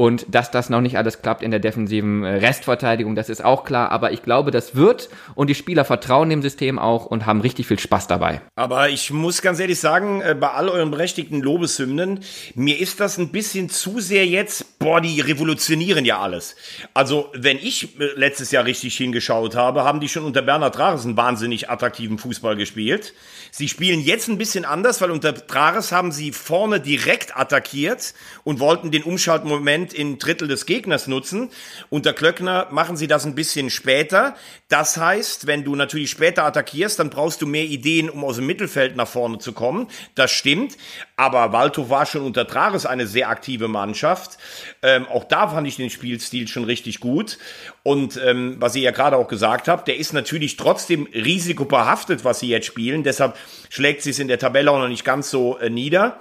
und dass das noch nicht alles klappt in der defensiven äh, Restverteidigung, das ist auch klar. Aber ich glaube, das wird und die Spieler vertrauen dem System auch und haben richtig viel Spaß dabei. Aber ich muss ganz ehrlich sagen, äh, bei all euren berechtigten Lobeshymnen, mir ist das ein bisschen zu sehr jetzt, boah, die revolutionieren ja alles. Also, wenn ich äh, letztes Jahr richtig hingeschaut habe, haben die schon unter Bernhard Trares einen wahnsinnig attraktiven Fußball gespielt. Sie spielen jetzt ein bisschen anders, weil unter Trares haben sie vorne direkt attackiert und wollten den Umschaltmoment Moment im Drittel des Gegners nutzen. Unter Klöckner machen sie das ein bisschen später. Das heißt, wenn du natürlich später attackierst, dann brauchst du mehr Ideen, um aus dem Mittelfeld nach vorne zu kommen. Das stimmt. Aber Waldhof war schon unter Trares eine sehr aktive Mannschaft. Ähm, auch da fand ich den Spielstil schon richtig gut. Und ähm, was ihr ja gerade auch gesagt habt, der ist natürlich trotzdem risikobehaftet, was sie jetzt spielen. Deshalb schlägt sie es in der Tabelle auch noch nicht ganz so äh, nieder.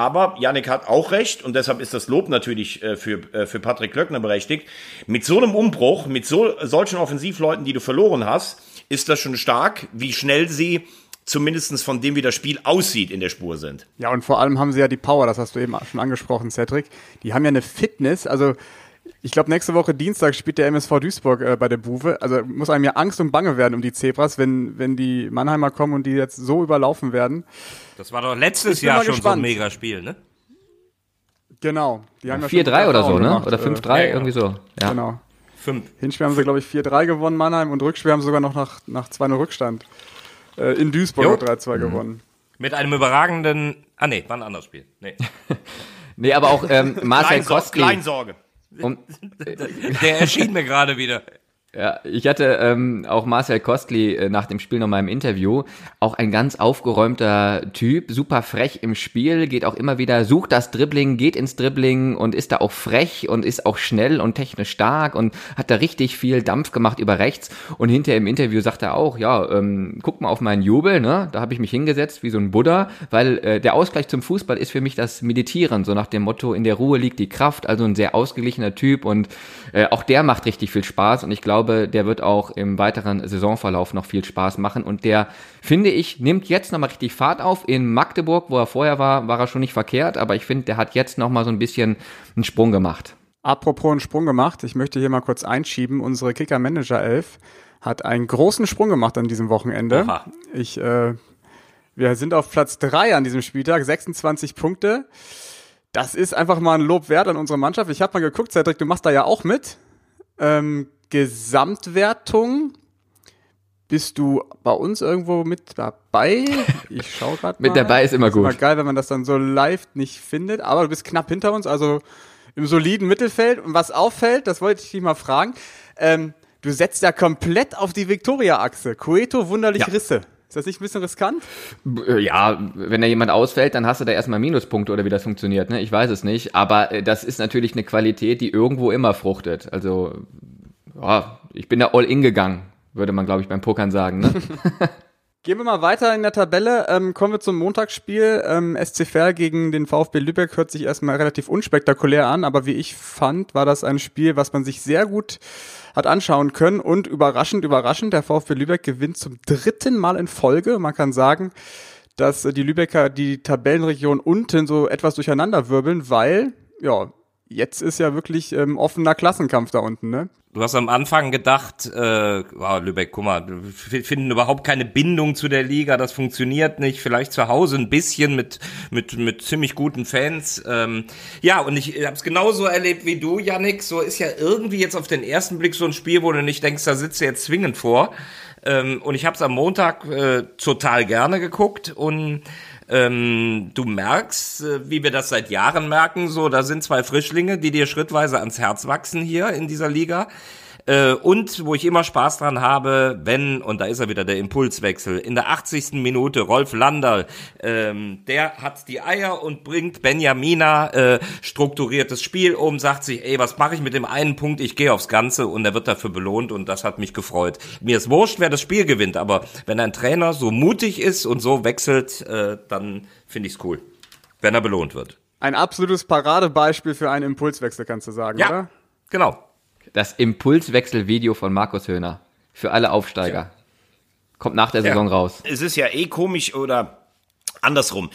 Aber Yannick hat auch recht und deshalb ist das Lob natürlich äh, für, äh, für Patrick Klöckner berechtigt. Mit so einem Umbruch, mit so, solchen Offensivleuten, die du verloren hast, ist das schon stark, wie schnell sie zumindestens von dem, wie das Spiel aussieht, in der Spur sind. Ja, und vor allem haben sie ja die Power, das hast du eben schon angesprochen, Cedric. Die haben ja eine Fitness, also ich glaube, nächste Woche Dienstag spielt der MSV Duisburg äh, bei der Buwe. Also muss einem ja Angst und Bange werden um die Zebras, wenn, wenn die Mannheimer kommen und die jetzt so überlaufen werden. Das war doch letztes Jahr schon gespannt. so ein Megaspiel, ne? Genau. Die haben ja 4-3 oder so, ne? Oder 5-3, äh, irgendwie so. Ja. Genau. Fünf. Hinspiel haben sie, glaube ich, 4-3 gewonnen, Mannheim, und Rückspiel haben sie sogar noch nach, nach 2-0 Rückstand äh, in Duisburg 3-2 mhm. gewonnen. Mit einem überragenden. Ah, nee, war ein anderes Spiel. Nee. nee, aber auch ähm, Marcel Kostli. Kleinsorge. Um, der erschien mir gerade wieder. Ja, ich hatte ähm, auch Marcel Kostli äh, nach dem Spiel nochmal im Interview. Auch ein ganz aufgeräumter Typ, super frech im Spiel, geht auch immer wieder, sucht das Dribbling, geht ins Dribbling und ist da auch frech und ist auch schnell und technisch stark und hat da richtig viel Dampf gemacht über rechts. Und hinterher im Interview sagt er auch, ja, ähm, guck mal auf meinen Jubel, ne? Da habe ich mich hingesetzt wie so ein Buddha, weil äh, der Ausgleich zum Fußball ist für mich das Meditieren, so nach dem Motto, in der Ruhe liegt die Kraft, also ein sehr ausgeglichener Typ und äh, auch der macht richtig viel Spaß und ich glaube, glaube, der wird auch im weiteren Saisonverlauf noch viel Spaß machen und der, finde ich, nimmt jetzt nochmal richtig Fahrt auf. In Magdeburg, wo er vorher war, war er schon nicht verkehrt, aber ich finde, der hat jetzt nochmal so ein bisschen einen Sprung gemacht. Apropos einen Sprung gemacht, ich möchte hier mal kurz einschieben, unsere Kicker-Manager 11 hat einen großen Sprung gemacht an diesem Wochenende. Oha. Ich, äh, wir sind auf Platz 3 an diesem Spieltag, 26 Punkte. Das ist einfach mal ein Lob wert an unsere Mannschaft. Ich habe mal geguckt, Cedric, du machst da ja auch mit. Ähm, Gesamtwertung bist du bei uns irgendwo mit dabei? Ich schau gerade mal. mit dabei ist immer gut. Ist immer geil, wenn man das dann so live nicht findet. Aber du bist knapp hinter uns, also im soliden Mittelfeld. Und was auffällt, das wollte ich dich mal fragen. Ähm, du setzt ja komplett auf die Victoria-Achse. Coeto wunderlich ja. Risse. Ist das nicht ein bisschen riskant? Äh, ja, wenn da jemand ausfällt, dann hast du da erstmal Minuspunkte oder wie das funktioniert, ne? Ich weiß es nicht. Aber äh, das ist natürlich eine Qualität, die irgendwo immer fruchtet. Also ja, ich bin da all in gegangen, würde man, glaube ich, beim Pokern sagen. Ne? Gehen wir mal weiter in der Tabelle. Ähm, kommen wir zum Montagsspiel. Ähm, SC Verl gegen den VfB Lübeck hört sich erstmal relativ unspektakulär an, aber wie ich fand, war das ein Spiel, was man sich sehr gut hat anschauen können und überraschend, überraschend, der VfB Lübeck gewinnt zum dritten Mal in Folge. Man kann sagen, dass die Lübecker die Tabellenregion unten so etwas durcheinander wirbeln, weil, ja, jetzt ist ja wirklich ähm, offener Klassenkampf da unten, ne? Du hast am Anfang gedacht, äh, wow, Lübeck, guck mal, wir finden überhaupt keine Bindung zu der Liga, das funktioniert nicht. Vielleicht zu Hause ein bisschen mit mit mit ziemlich guten Fans. Ähm, ja, und ich habe es genauso erlebt wie du, Yannick. So ist ja irgendwie jetzt auf den ersten Blick so ein Spiel, wo du nicht denkst, da sitzt du jetzt zwingend vor. Ähm, und ich habe es am Montag äh, total gerne geguckt und ähm, du merkst, äh, wie wir das seit Jahren merken, so, da sind zwei Frischlinge, die dir schrittweise ans Herz wachsen hier in dieser Liga. Äh, und wo ich immer Spaß dran habe, wenn, und da ist er wieder, der Impulswechsel, in der 80. Minute Rolf Landerl, ähm, der hat die Eier und bringt Benjamina äh, strukturiertes Spiel um, sagt sich, ey, was mache ich mit dem einen Punkt, ich gehe aufs Ganze und er wird dafür belohnt und das hat mich gefreut. Mir ist wurscht, wer das Spiel gewinnt, aber wenn ein Trainer so mutig ist und so wechselt, äh, dann finde ich's cool, wenn er belohnt wird. Ein absolutes Paradebeispiel für einen Impulswechsel, kannst du sagen, ja, oder? Genau. Das Impulswechsel-Video von Markus Höhner. Für alle Aufsteiger. Ja. Kommt nach der Saison ja. raus. Es ist ja eh komisch oder andersrum.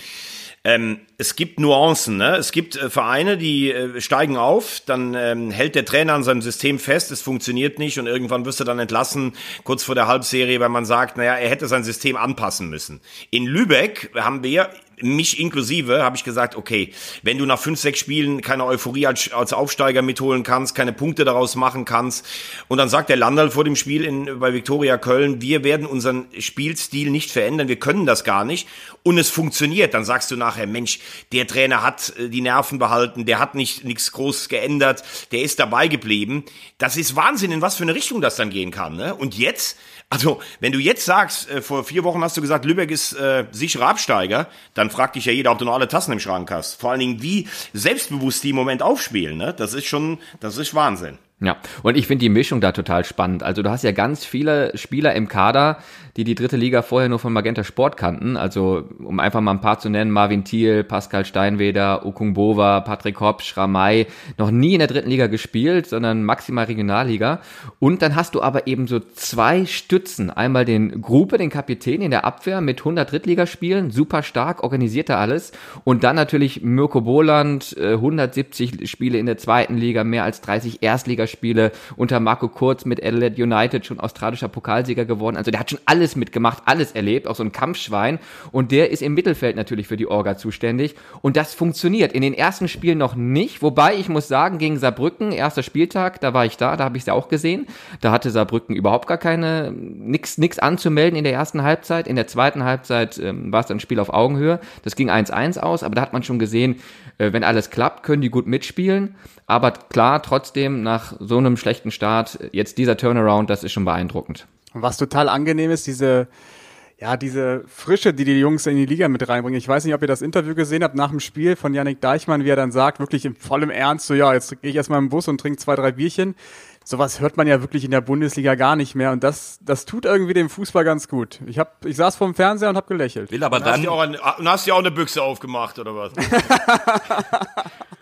Ähm, es gibt Nuancen. Ne? Es gibt äh, Vereine, die äh, steigen auf, dann ähm, hält der Trainer an seinem System fest, es funktioniert nicht und irgendwann wirst du dann entlassen, kurz vor der Halbserie, weil man sagt, naja, er hätte sein System anpassen müssen. In Lübeck haben wir mich inklusive, habe ich gesagt, okay, wenn du nach fünf, sechs Spielen keine Euphorie als, als Aufsteiger mitholen kannst, keine Punkte daraus machen kannst, und dann sagt der Landal vor dem Spiel in, bei Viktoria Köln, wir werden unseren Spielstil nicht verändern, wir können das gar nicht, und es funktioniert, dann sagst du nachher, Mensch, der Trainer hat äh, die Nerven behalten, der hat nicht nichts groß geändert, der ist dabei geblieben. Das ist Wahnsinn, in was für eine Richtung das dann gehen kann. Ne? Und jetzt also, wenn du jetzt sagst, äh, vor vier Wochen hast du gesagt, Lübeck ist äh, sicherer Absteiger, dann fragt dich ja jeder, ob du noch alle Tassen im Schrank hast. Vor allen Dingen, wie selbstbewusst die im Moment aufspielen, ne? Das ist schon, das ist Wahnsinn. Ja, und ich finde die Mischung da total spannend. Also du hast ja ganz viele Spieler im Kader, die die dritte Liga vorher nur von Magenta Sport kannten. Also um einfach mal ein paar zu nennen, Marvin Thiel, Pascal Steinweder, Okung Bova, Patrick Hopsch, Ramay, noch nie in der dritten Liga gespielt, sondern maximal Regionalliga. Und dann hast du aber eben so zwei Stützen. Einmal den Gruppe, den Kapitän in der Abwehr mit 100 Drittligaspielen, super stark, organisiert er alles. Und dann natürlich Mirko Boland, 170 äh, Spiele in der zweiten Liga, mehr als 30 Erstligaspiele Bundesligaspiele unter Marco Kurz mit Adelaide United schon australischer Pokalsieger geworden. Also der hat schon alles mitgemacht, alles erlebt, auch so ein Kampfschwein. Und der ist im Mittelfeld natürlich für die Orga zuständig. Und das funktioniert. In den ersten Spielen noch nicht. Wobei ich muss sagen, gegen Saarbrücken, erster Spieltag, da war ich da, da habe ich es ja auch gesehen. Da hatte Saarbrücken überhaupt gar keine, nix, nix anzumelden in der ersten Halbzeit. In der zweiten Halbzeit ähm, war es dann ein Spiel auf Augenhöhe. Das ging 1-1 aus, aber da hat man schon gesehen, äh, wenn alles klappt, können die gut mitspielen. Aber klar, trotzdem nach so einem schlechten Start, jetzt dieser Turnaround, das ist schon beeindruckend. was total angenehm ist, diese, ja, diese Frische, die die Jungs in die Liga mit reinbringen. Ich weiß nicht, ob ihr das Interview gesehen habt nach dem Spiel von Yannick Deichmann, wie er dann sagt, wirklich in vollem Ernst, so ja, jetzt gehe ich erstmal im Bus und trinke zwei, drei Bierchen. Sowas hört man ja wirklich in der Bundesliga gar nicht mehr und das, das tut irgendwie dem Fußball ganz gut. Ich hab, ich saß vorm Fernseher und habe gelächelt. Will aber dann. Hast du, auch ein, hast du auch eine Büchse aufgemacht oder was?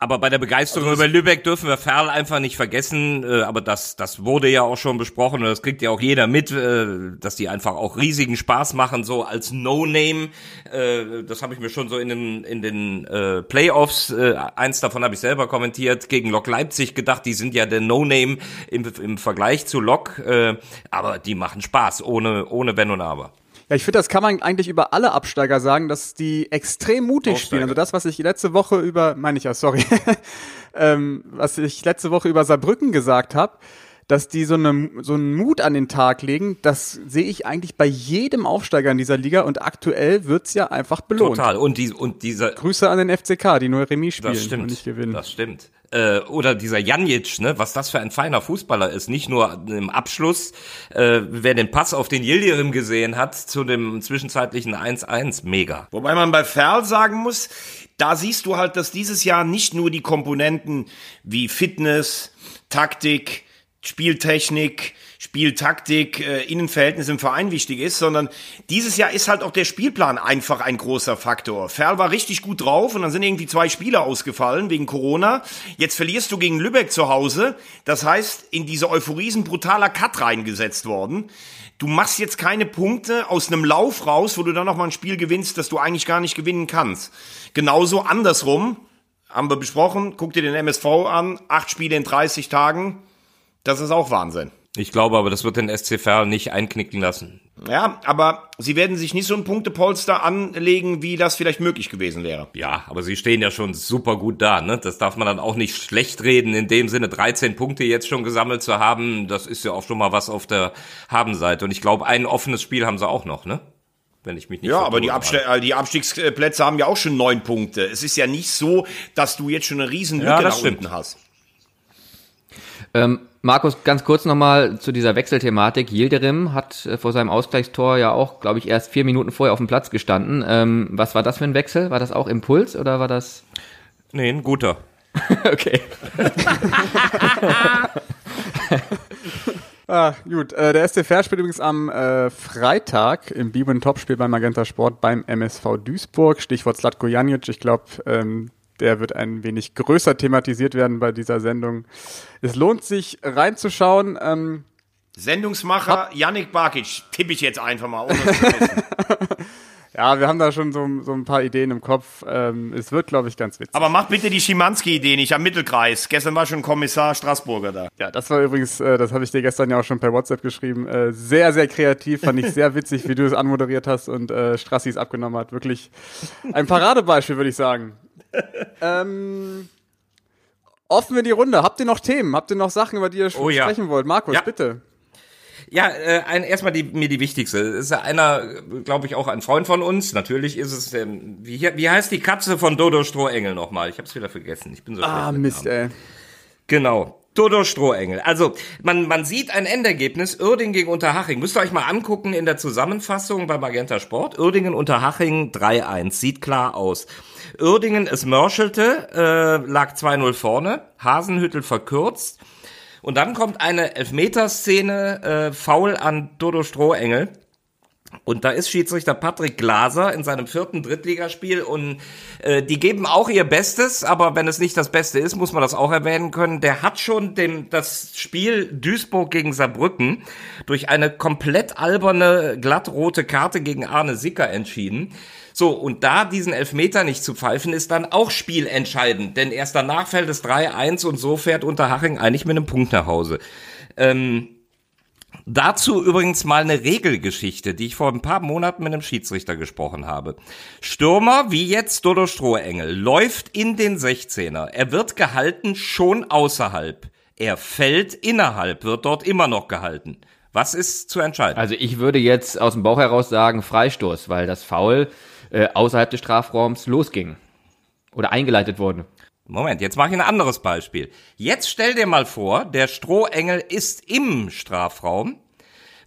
Aber bei der Begeisterung also über Lübeck dürfen wir Ferl einfach nicht vergessen. Äh, aber das, das wurde ja auch schon besprochen und das kriegt ja auch jeder mit, äh, dass die einfach auch riesigen Spaß machen, so als No-Name. Äh, das habe ich mir schon so in den, in den äh, Playoffs, äh, eins davon habe ich selber kommentiert, gegen Lok Leipzig gedacht, die sind ja der No-Name im, im Vergleich zu Lok. Äh, aber die machen Spaß, ohne, ohne Wenn und Aber. Ja, ich finde, das kann man eigentlich über alle Absteiger sagen, dass die extrem mutig Aufsteiger. spielen. Also das, was ich letzte Woche über, meine ich ja, sorry, ähm, was ich letzte Woche über Saarbrücken gesagt habe, dass die so, eine, so einen Mut an den Tag legen, das sehe ich eigentlich bei jedem Aufsteiger in dieser Liga und aktuell wird's ja einfach belohnt. Total. Und, die, und dieser Grüße an den FCK, die nur Remis spielen das stimmt, und nicht gewinnen. Das stimmt äh, oder dieser Janic, ne, was das für ein feiner Fußballer ist. Nicht nur im Abschluss, äh, wer den Pass auf den Yildirim gesehen hat zu dem zwischenzeitlichen 1-1, mega. Wobei man bei Ferl sagen muss, da siehst du halt, dass dieses Jahr nicht nur die Komponenten wie Fitness, Taktik, Spieltechnik, Spieltaktik, äh, Innenverhältnis im Verein wichtig ist, sondern dieses Jahr ist halt auch der Spielplan einfach ein großer Faktor. Ferl war richtig gut drauf und dann sind irgendwie zwei Spieler ausgefallen wegen Corona. Jetzt verlierst du gegen Lübeck zu Hause. Das heißt, in diese Euphorie ist ein brutaler Cut reingesetzt worden. Du machst jetzt keine Punkte aus einem Lauf raus, wo du dann nochmal ein Spiel gewinnst, das du eigentlich gar nicht gewinnen kannst. Genauso andersrum, haben wir besprochen, guck dir den MSV an, acht Spiele in 30 Tagen, das ist auch Wahnsinn. Ich glaube aber, das wird den SC Verl nicht einknicken lassen. Ja, aber sie werden sich nicht so ein Punktepolster anlegen, wie das vielleicht möglich gewesen wäre. Ja, aber sie stehen ja schon super gut da, ne? Das darf man dann auch nicht schlecht reden, in dem Sinne 13 Punkte jetzt schon gesammelt zu haben, das ist ja auch schon mal was auf der Habenseite. Und ich glaube, ein offenes Spiel haben sie auch noch, ne? Wenn ich mich nicht Ja, aber die, Abste äh, die Abstiegsplätze haben ja auch schon neun Punkte. Es ist ja nicht so, dass du jetzt schon eine riesen Lücke ja, nach stimmt. unten hast. Ähm, Markus, ganz kurz nochmal zu dieser Wechselthematik. Yildirim hat äh, vor seinem Ausgleichstor ja auch, glaube ich, erst vier Minuten vorher auf dem Platz gestanden. Ähm, was war das für ein Wechsel? War das auch Impuls oder war das? Nee, ein guter. okay. ah, gut. Äh, der SCFR spielt übrigens am äh, Freitag im Bibel Topspiel beim Magenta Sport beim MSV Duisburg. Stichwort Slatko Janic. Ich glaube, ähm, der wird ein wenig größer thematisiert werden bei dieser Sendung. Es lohnt sich reinzuschauen. Ähm, Sendungsmacher Yannick Barkic, tippe ich jetzt einfach mal. Ja, wir haben da schon so, so ein paar Ideen im Kopf. Ähm, es wird, glaube ich, ganz witzig. Aber mach bitte die Schimanski-Idee nicht am Mittelkreis. Gestern war schon Kommissar Straßburger da. Ja, das war übrigens, äh, das habe ich dir gestern ja auch schon per WhatsApp geschrieben, äh, sehr, sehr kreativ, fand ich sehr witzig, wie du es anmoderiert hast und äh, Strassi es abgenommen hat. Wirklich ein Paradebeispiel, würde ich sagen. ähm, offen in die Runde. Habt ihr noch Themen? Habt ihr noch Sachen, über die ihr Oh ja. sprechen wollt? Markus, Ja. bitte. Ja, äh, ein, erstmal die, mir die wichtigste. Ist ja einer, glaube ich, auch ein Freund von uns. Natürlich ist es, ähm, wie, wie heißt die Katze von Dodo Strohengel nochmal? Ich habe es wieder vergessen. Ich bin so Ah, Mist, Namen. ey. Genau. Dodo Strohengel. Also, man, man sieht ein Endergebnis, Uerdingen gegen Unterhaching. Müsst ihr euch mal angucken in der Zusammenfassung bei Magenta Sport. Uerdingen Unterhaching 3-1. Sieht klar aus. Uerdingen, es mörschelte, äh, lag 2-0 vorne. Hasenhüttel verkürzt. Und dann kommt eine Elfmeterszene, äh, Foul an Dodo Strohengel. Und da ist Schiedsrichter Patrick Glaser in seinem vierten Drittligaspiel und äh, die geben auch ihr Bestes, aber wenn es nicht das Beste ist, muss man das auch erwähnen können. Der hat schon dem, das Spiel Duisburg gegen Saarbrücken durch eine komplett alberne, glattrote Karte gegen Arne Sicker entschieden. So, und da diesen Elfmeter nicht zu pfeifen, ist dann auch spielentscheidend, denn erst danach fällt es 3-1 und so fährt Unterhaching eigentlich mit einem Punkt nach Hause. Ähm, Dazu übrigens mal eine Regelgeschichte, die ich vor ein paar Monaten mit einem Schiedsrichter gesprochen habe. Stürmer, wie jetzt Dodo Strohengel, läuft in den 16er. Er wird gehalten schon außerhalb. Er fällt innerhalb, wird dort immer noch gehalten. Was ist zu entscheiden? Also ich würde jetzt aus dem Bauch heraus sagen Freistoß, weil das Foul äh, außerhalb des Strafraums losging. Oder eingeleitet wurde. Moment, jetzt mache ich ein anderes Beispiel. Jetzt stell dir mal vor, der Strohengel ist im Strafraum,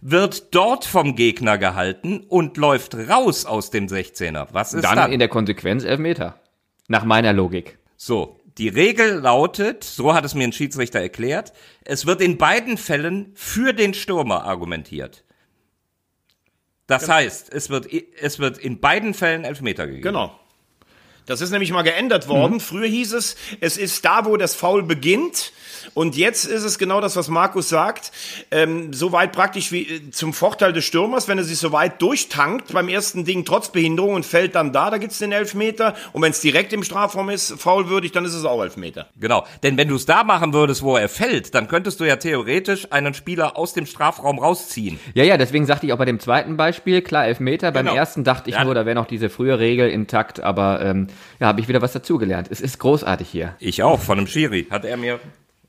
wird dort vom Gegner gehalten und läuft raus aus dem 16er. Was ist Dann, dann? in der Konsequenz Elfmeter. Nach meiner Logik. So, die Regel lautet, so hat es mir ein Schiedsrichter erklärt, es wird in beiden Fällen für den Stürmer argumentiert. Das heißt, es wird, es wird in beiden Fällen Elfmeter gegeben. Genau. Das ist nämlich mal geändert worden. Früher hieß es, es ist da, wo das Foul beginnt. Und jetzt ist es genau das, was Markus sagt. Ähm, so weit praktisch wie äh, zum Vorteil des Stürmers, wenn er sich so weit durchtankt beim ersten Ding trotz Behinderung und fällt dann da, da gibt's den Elfmeter. Und wenn es direkt im Strafraum ist, faulwürdig, dann ist es auch Elfmeter. Genau. Denn wenn du es da machen würdest, wo er fällt, dann könntest du ja theoretisch einen Spieler aus dem Strafraum rausziehen. Ja, ja, deswegen sagte ich auch bei dem zweiten Beispiel, klar, Elfmeter. Beim Genau. ersten dachte ich Ja. nur, da wäre noch diese frühe Regel intakt, aber ähm, ja, habe ich wieder was dazugelernt. Es ist großartig hier. Ich auch, von einem Schiri, hat er mir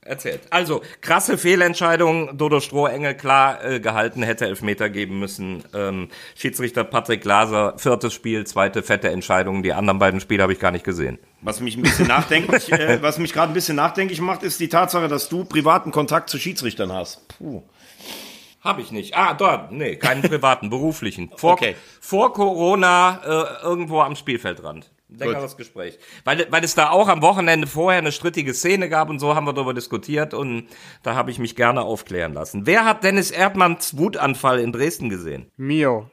erzählt. Also, krasse Fehlentscheidung, Dodo Strohengel klar äh, gehalten, hätte Elfmeter geben müssen. Ähm, Schiedsrichter Patrick Glaser, viertes Spiel, zweite fette Entscheidung. Die anderen beiden Spiele habe ich gar nicht gesehen. Was mich ein bisschen nachdenklich, äh, was mich gerade ein bisschen nachdenklich macht, ist die Tatsache, dass du privaten Kontakt zu Schiedsrichtern hast. Puh. Habe ich nicht. Ah, dort, nee, keinen privaten, beruflichen. Vor, Okay. vor Corona äh, irgendwo am Spielfeldrand. Längeres Gespräch. Weil, weil es da auch am Wochenende vorher eine strittige Szene gab und so haben wir darüber diskutiert und da habe ich mich gerne aufklären lassen. Wer hat Dennis Erdmanns Wutanfall in Dresden gesehen? Mio.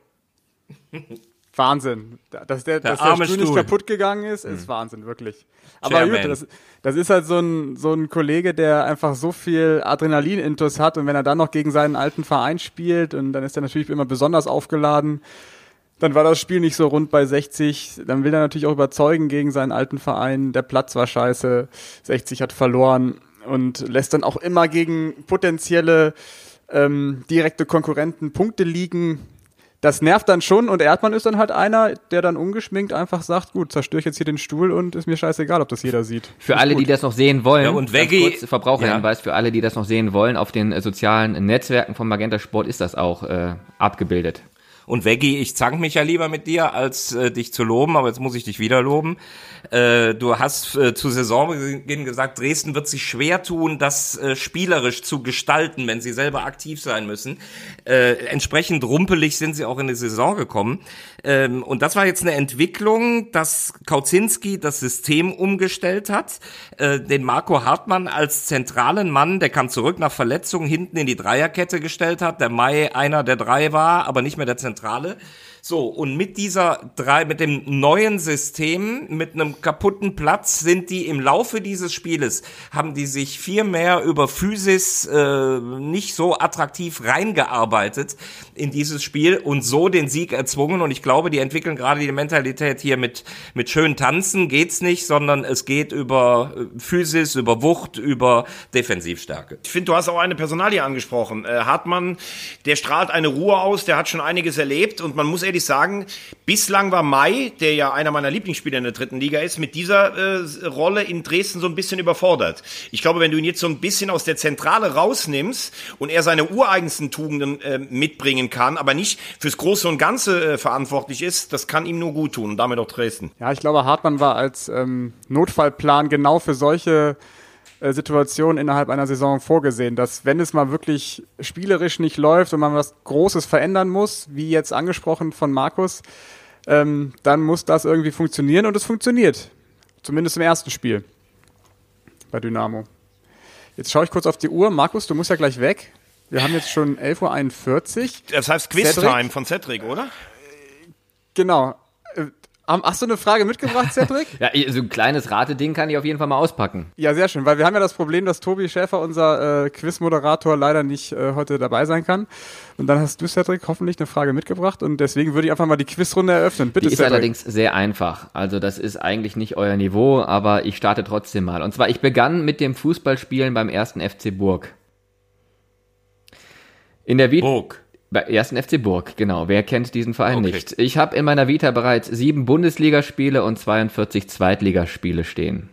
Wahnsinn. Dass der, Der dass der Stuhl nicht kaputt gegangen ist, ist Wahnsinn, wirklich. Aber Chairman. gut, das, das ist halt so ein, so ein Kollege, der einfach so viel Adrenalin-Intus hat und wenn er dann noch gegen seinen alten Verein spielt und dann ist er natürlich immer besonders aufgeladen, dann war das Spiel nicht so rund bei 60. Dann will er natürlich auch überzeugen gegen seinen alten Verein. Der Platz war scheiße. 60 hat verloren und lässt dann auch immer gegen potenzielle ähm, direkte Konkurrenten Punkte liegen. Das nervt dann schon und Erdmann ist dann halt einer, der dann ungeschminkt einfach sagt, gut, zerstöre ich jetzt hier den Stuhl und ist mir scheißegal, ob das jeder sieht. Für alle, die das noch sehen wollen, Ja, und Veggie- kurz Verbraucherhinweis, für alle, die das noch sehen wollen, auf den äh, sozialen Netzwerken von Magenta Sport ist das auch äh, abgebildet. Und Veggie, ich zank mich ja lieber mit dir, als äh, dich zu loben, aber jetzt muss ich dich wieder loben. Äh, du hast äh, zu Saisonbeginn gesagt, Dresden wird sich schwer tun, das äh, spielerisch zu gestalten, wenn sie selber aktiv sein müssen. Äh, entsprechend rumpelig sind sie auch in die Saison gekommen. Ähm, und das war jetzt eine Entwicklung, dass Kauzinski das System umgestellt hat, äh, den Marco Hartmann als zentralen Mann, der kam zurück nach Verletzung, hinten in die Dreierkette gestellt hat, der Mai einer der drei war, aber nicht mehr der Zentrale. Zentrale. So, und mit dieser drei, mit dem neuen System, mit einem kaputten Platz, sind die im Laufe dieses Spieles, haben die sich viel mehr über Physis äh, nicht so attraktiv reingearbeitet in dieses Spiel und so den Sieg erzwungen. Und ich glaube, die entwickeln gerade die Mentalität hier mit, mit schön tanzen geht's nicht, sondern es geht über äh, Physis, über Wucht, über Defensivstärke. Ich finde, du hast auch eine Personalie angesprochen. Äh, Hartmann, der strahlt eine Ruhe aus, der hat schon einiges erlebt und man muss ehrlich sagen, bislang war Mai, der ja einer meiner Lieblingsspieler in der dritten Liga ist, mit dieser äh, Rolle in Dresden so ein bisschen überfordert. Ich glaube, wenn du ihn jetzt so ein bisschen aus der Zentrale rausnimmst und er seine ureigensten Tugenden äh, mitbringen kann, aber nicht fürs Große und Ganze äh, verantwortlich ist, das kann ihm nur gut tun und damit auch Dresden. Ja, ich glaube, Hartmann war als ähm, Notfallplan genau für solche Situationen innerhalb einer Saison vorgesehen, dass wenn es mal wirklich spielerisch nicht läuft und man was Großes verändern muss, wie jetzt angesprochen von Markus, ähm, dann muss das irgendwie funktionieren und es funktioniert. Zumindest im ersten Spiel bei Dynamo. Jetzt schaue ich kurz auf die Uhr. Markus, du musst ja gleich weg. Wir haben jetzt schon 11.41 Uhr. Das heißt Quiztime von Cedric, oder? Genau. Hast du eine Frage mitgebracht, Cedric? ja, so ein kleines Rateding kann ich auf jeden Fall mal auspacken. Ja, sehr schön, weil wir haben ja das Problem, dass Tobi Schäfer, unser äh, Quizmoderator, leider nicht äh, heute dabei sein kann. Und dann hast du, Cedric, hoffentlich eine Frage mitgebracht und deswegen würde ich einfach mal die Quizrunde eröffnen. Bitte, die ist Cedric. allerdings sehr einfach. Also das ist eigentlich nicht euer Niveau, aber ich starte trotzdem mal. Und zwar, ich begann mit dem Fußballspielen beim ersten FC Burg. In der Burg. Bei 1. FC Burg, genau. Wer kennt diesen Verein okay. nicht? Ich habe in meiner Vita bereits sieben Bundesligaspiele und 42 Zweitligaspiele stehen.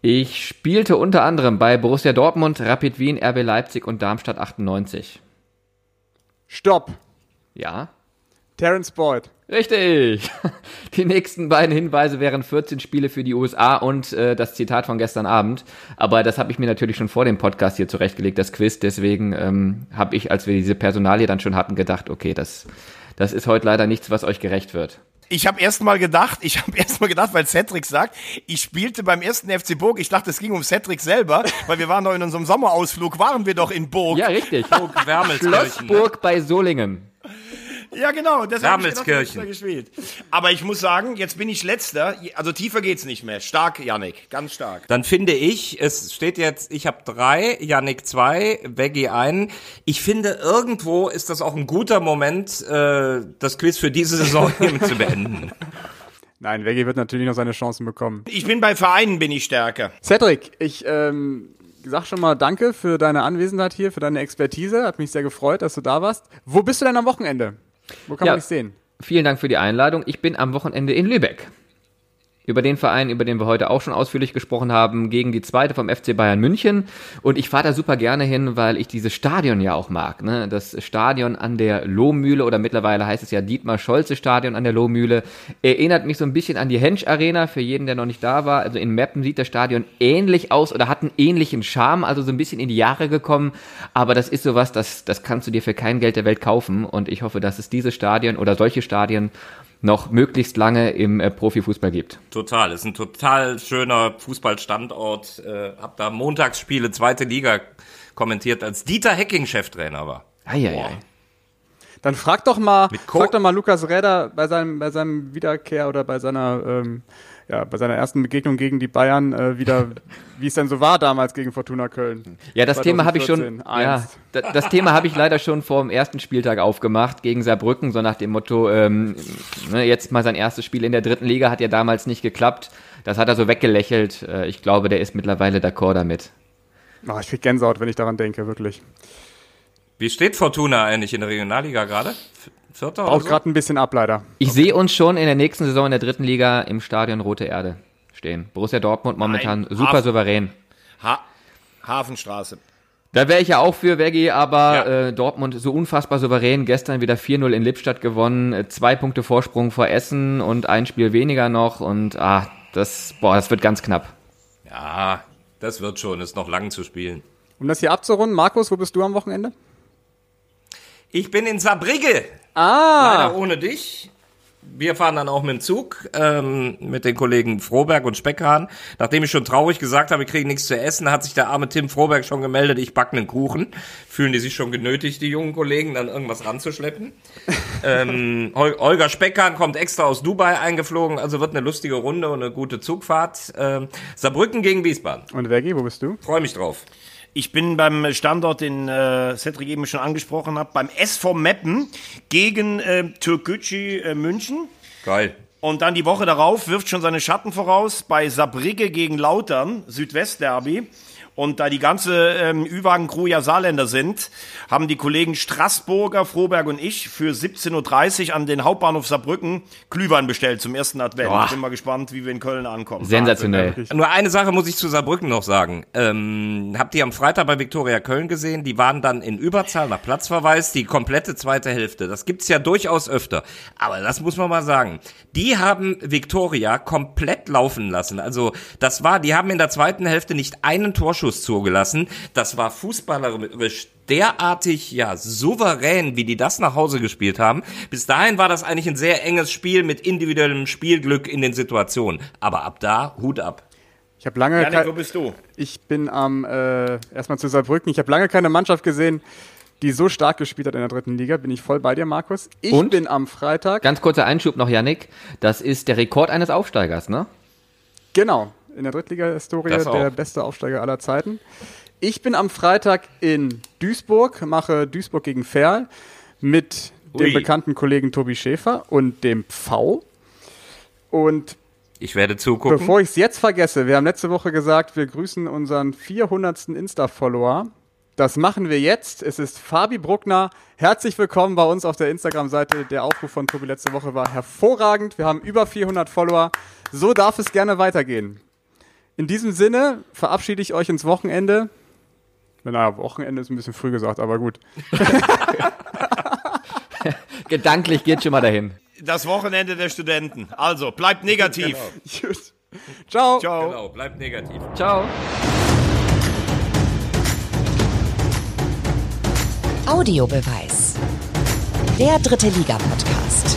Ich spielte unter anderem bei Borussia Dortmund, Rapid Wien, RB Leipzig und Darmstadt 98. Stopp. Ja. Terence Boyd. Richtig. Die nächsten beiden Hinweise wären 14 Spiele für die USA und äh, das Zitat von gestern Abend. Aber das habe ich mir natürlich schon vor dem Podcast hier zurechtgelegt, das Quiz. Deswegen ähm, habe ich, als wir diese Personalie dann schon hatten, gedacht, okay, das, das ist heute leider nichts, was euch gerecht wird. Ich habe erst mal gedacht, ich habe erst mal gedacht, weil Cedric sagt, ich spielte beim ersten FC Burg. Ich dachte, es ging um Cedric selber, weil wir waren doch in unserem Sommerausflug, waren wir doch in Burg. Ja, richtig. Burg Schlossburg bei Solingen. Ja, genau. Das habe ich gedacht, gespielt. Aber ich muss sagen, jetzt bin ich letzter. Also tiefer geht's nicht mehr. Stark, Yannick. Ganz stark. Dann finde ich, es steht jetzt, ich habe drei, Yannick zwei, Veggie ein. Ich finde, irgendwo ist das auch ein guter Moment, äh, das Quiz für diese Saison hiermit zu beenden. Nein, Veggie wird natürlich noch seine Chancen bekommen. Ich bin bei Vereinen bin ich stärker. Cedric, ich ähm, sag schon mal Danke für deine Anwesenheit hier, für deine Expertise. Hat mich sehr gefreut, dass du da warst. Wo bist du denn am Wochenende? Wo kann ja, man dich sehen? Vielen Dank für die Einladung. Ich bin am Wochenende in Lübeck über den Verein, über den wir heute auch schon ausführlich gesprochen haben, gegen die zweite vom FC Bayern München. Und ich fahre da super gerne hin, weil ich dieses Stadion ja auch mag. Ne? Das Stadion an der Lohmühle oder mittlerweile heißt es ja Dietmar Scholze Stadion an der Lohmühle. Erinnert mich so ein bisschen an die Hensch Arena, für jeden, der noch nicht da war. Also in Meppen sieht das Stadion ähnlich aus oder hat einen ähnlichen Charme, also so ein bisschen in die Jahre gekommen. Aber das ist sowas, das, das kannst du dir für kein Geld der Welt kaufen. Und ich hoffe, dass es dieses Stadion oder solche Stadien noch möglichst lange im äh, Profifußball gibt. Total, ist ein total schöner Fußballstandort. Äh, hab da Montagsspiele, zweite Liga kommentiert, als Dieter Hecking Cheftrainer war. Eieiei. Dann frag doch mal, frag doch mal Lukas Räder bei seinem, bei seinem Wiederkehr oder bei seiner ähm, ja, bei seiner ersten Begegnung gegen die Bayern äh, wieder, wie es denn so war damals gegen Fortuna Köln. Ja, das 2014, Thema habe ich schon. Ja, das, Thema habe ich leider schon vor dem ersten Spieltag aufgemacht gegen Saarbrücken, so nach dem Motto, ähm, ne, jetzt mal sein erstes Spiel in der dritten Liga hat ja damals nicht geklappt. Das hat er so weggelächelt. Äh, ich glaube, der ist mittlerweile d'accord damit. Oh, ich krieg Gänsehaut, wenn ich daran denke, wirklich. Wie steht Fortuna eigentlich in der Regionalliga gerade? Vierter Auch so? gerade ein bisschen ab, leider. Ich okay. sehe uns schon in der nächsten Saison in der dritten Liga im Stadion Rote Erde stehen. Borussia Dortmund momentan Nein. super Hafen. souverän. Ha Hafenstraße. Da wäre ich ja auch für Veggie, aber ja. äh, Dortmund so unfassbar souverän. Gestern wieder 4-0 in Lippstadt gewonnen, äh, zwei Punkte Vorsprung vor Essen und ein Spiel weniger noch und ah, das, boah, das wird ganz knapp. Ja, das wird schon, ist noch lang zu spielen. Um das hier abzurunden, Markus, wo bist du am Wochenende? Ich bin in Saarbrücke. Ah. Leider ohne dich. Wir fahren dann auch mit dem Zug ähm, mit den Kollegen Froberg und Speckhahn. Nachdem ich schon traurig gesagt habe, wir kriegen nichts zu essen, hat sich der arme Tim Froberg schon gemeldet, ich backe einen Kuchen. Fühlen die sich schon genötigt, die jungen Kollegen, dann irgendwas ranzuschleppen. ähm, Hol Holger Speckhahn kommt extra aus Dubai eingeflogen, also wird eine lustige Runde und eine gute Zugfahrt. Ähm, Saarbrücken gegen Wiesbaden. Und Vergi, wo bist du? Freue mich drauf. Ich bin beim Standort, den äh, Cedric eben schon angesprochen hat, beim SV Meppen gegen äh, Türkgücü äh, München. Geil. Und dann die Woche darauf wirft schon seine Schatten voraus bei Saarbrücke gegen Lautern, Südwestderby. Und da die ganze ähm, Ü-Wagen-Crew ja Saarländer sind, haben die Kollegen Straßburger, Froberg und ich für 17.30 Uhr an den Hauptbahnhof Saarbrücken Glühwein bestellt zum ersten Advent. Boah. Ich bin mal gespannt, wie wir in Köln ankommen. Sensationell. Nur eine Sache muss ich zu Saarbrücken noch sagen. Ähm, habt ihr am Freitag bei Viktoria Köln gesehen? Die waren dann in Überzahl nach Platzverweis die komplette zweite Hälfte. Das gibt's ja durchaus öfter. Aber das muss man mal sagen. Die haben Viktoria komplett laufen lassen. Also das war, die haben in der zweiten Hälfte nicht einen Torschuss zugelassen. Das war fußballerisch derartig, ja, souverän, wie die das nach Hause gespielt haben. Bis dahin war das eigentlich ein sehr enges Spiel mit individuellem Spielglück in den Situationen. Aber ab da, Hut ab. Ich habe lange Janik, wo bist du? Ich bin am äh, erstmal zu Saarbrücken. Ich habe lange keine Mannschaft gesehen, die so stark gespielt hat in der dritten Liga. Bin ich voll bei dir, Markus. Ich Und? bin am Freitag. Ganz kurzer Einschub noch, Yannick. Das ist der Rekord eines Aufsteigers, ne? Genau, in der Drittliga-Historie der beste Aufsteiger aller Zeiten. Ich bin am Freitag in Duisburg, mache Duisburg gegen Ferl mit dem Ui. bekannten Kollegen Tobi Schäfer und dem Pfau. Und Ich werde zugucken. bevor ich es jetzt vergesse, wir haben letzte Woche gesagt, wir grüßen unseren 400. Insta-Follower. Das machen wir jetzt. Es ist Fabi Bruckner. Herzlich willkommen bei uns auf der Instagram-Seite. Der Aufruf von Tobi letzte Woche war hervorragend. Wir haben über 400 Follower. So darf es gerne weitergehen. In diesem Sinne verabschiede ich euch ins Wochenende. Naja, Wochenende ist ein bisschen früh gesagt, aber gut. Gedanklich geht schon mal dahin. Das Wochenende der Studenten. Also, bleibt negativ. Gut. Ciao. Ciao. Genau, bleibt negativ. Ciao. Audiobeweis. Der dritte Liga-Podcast.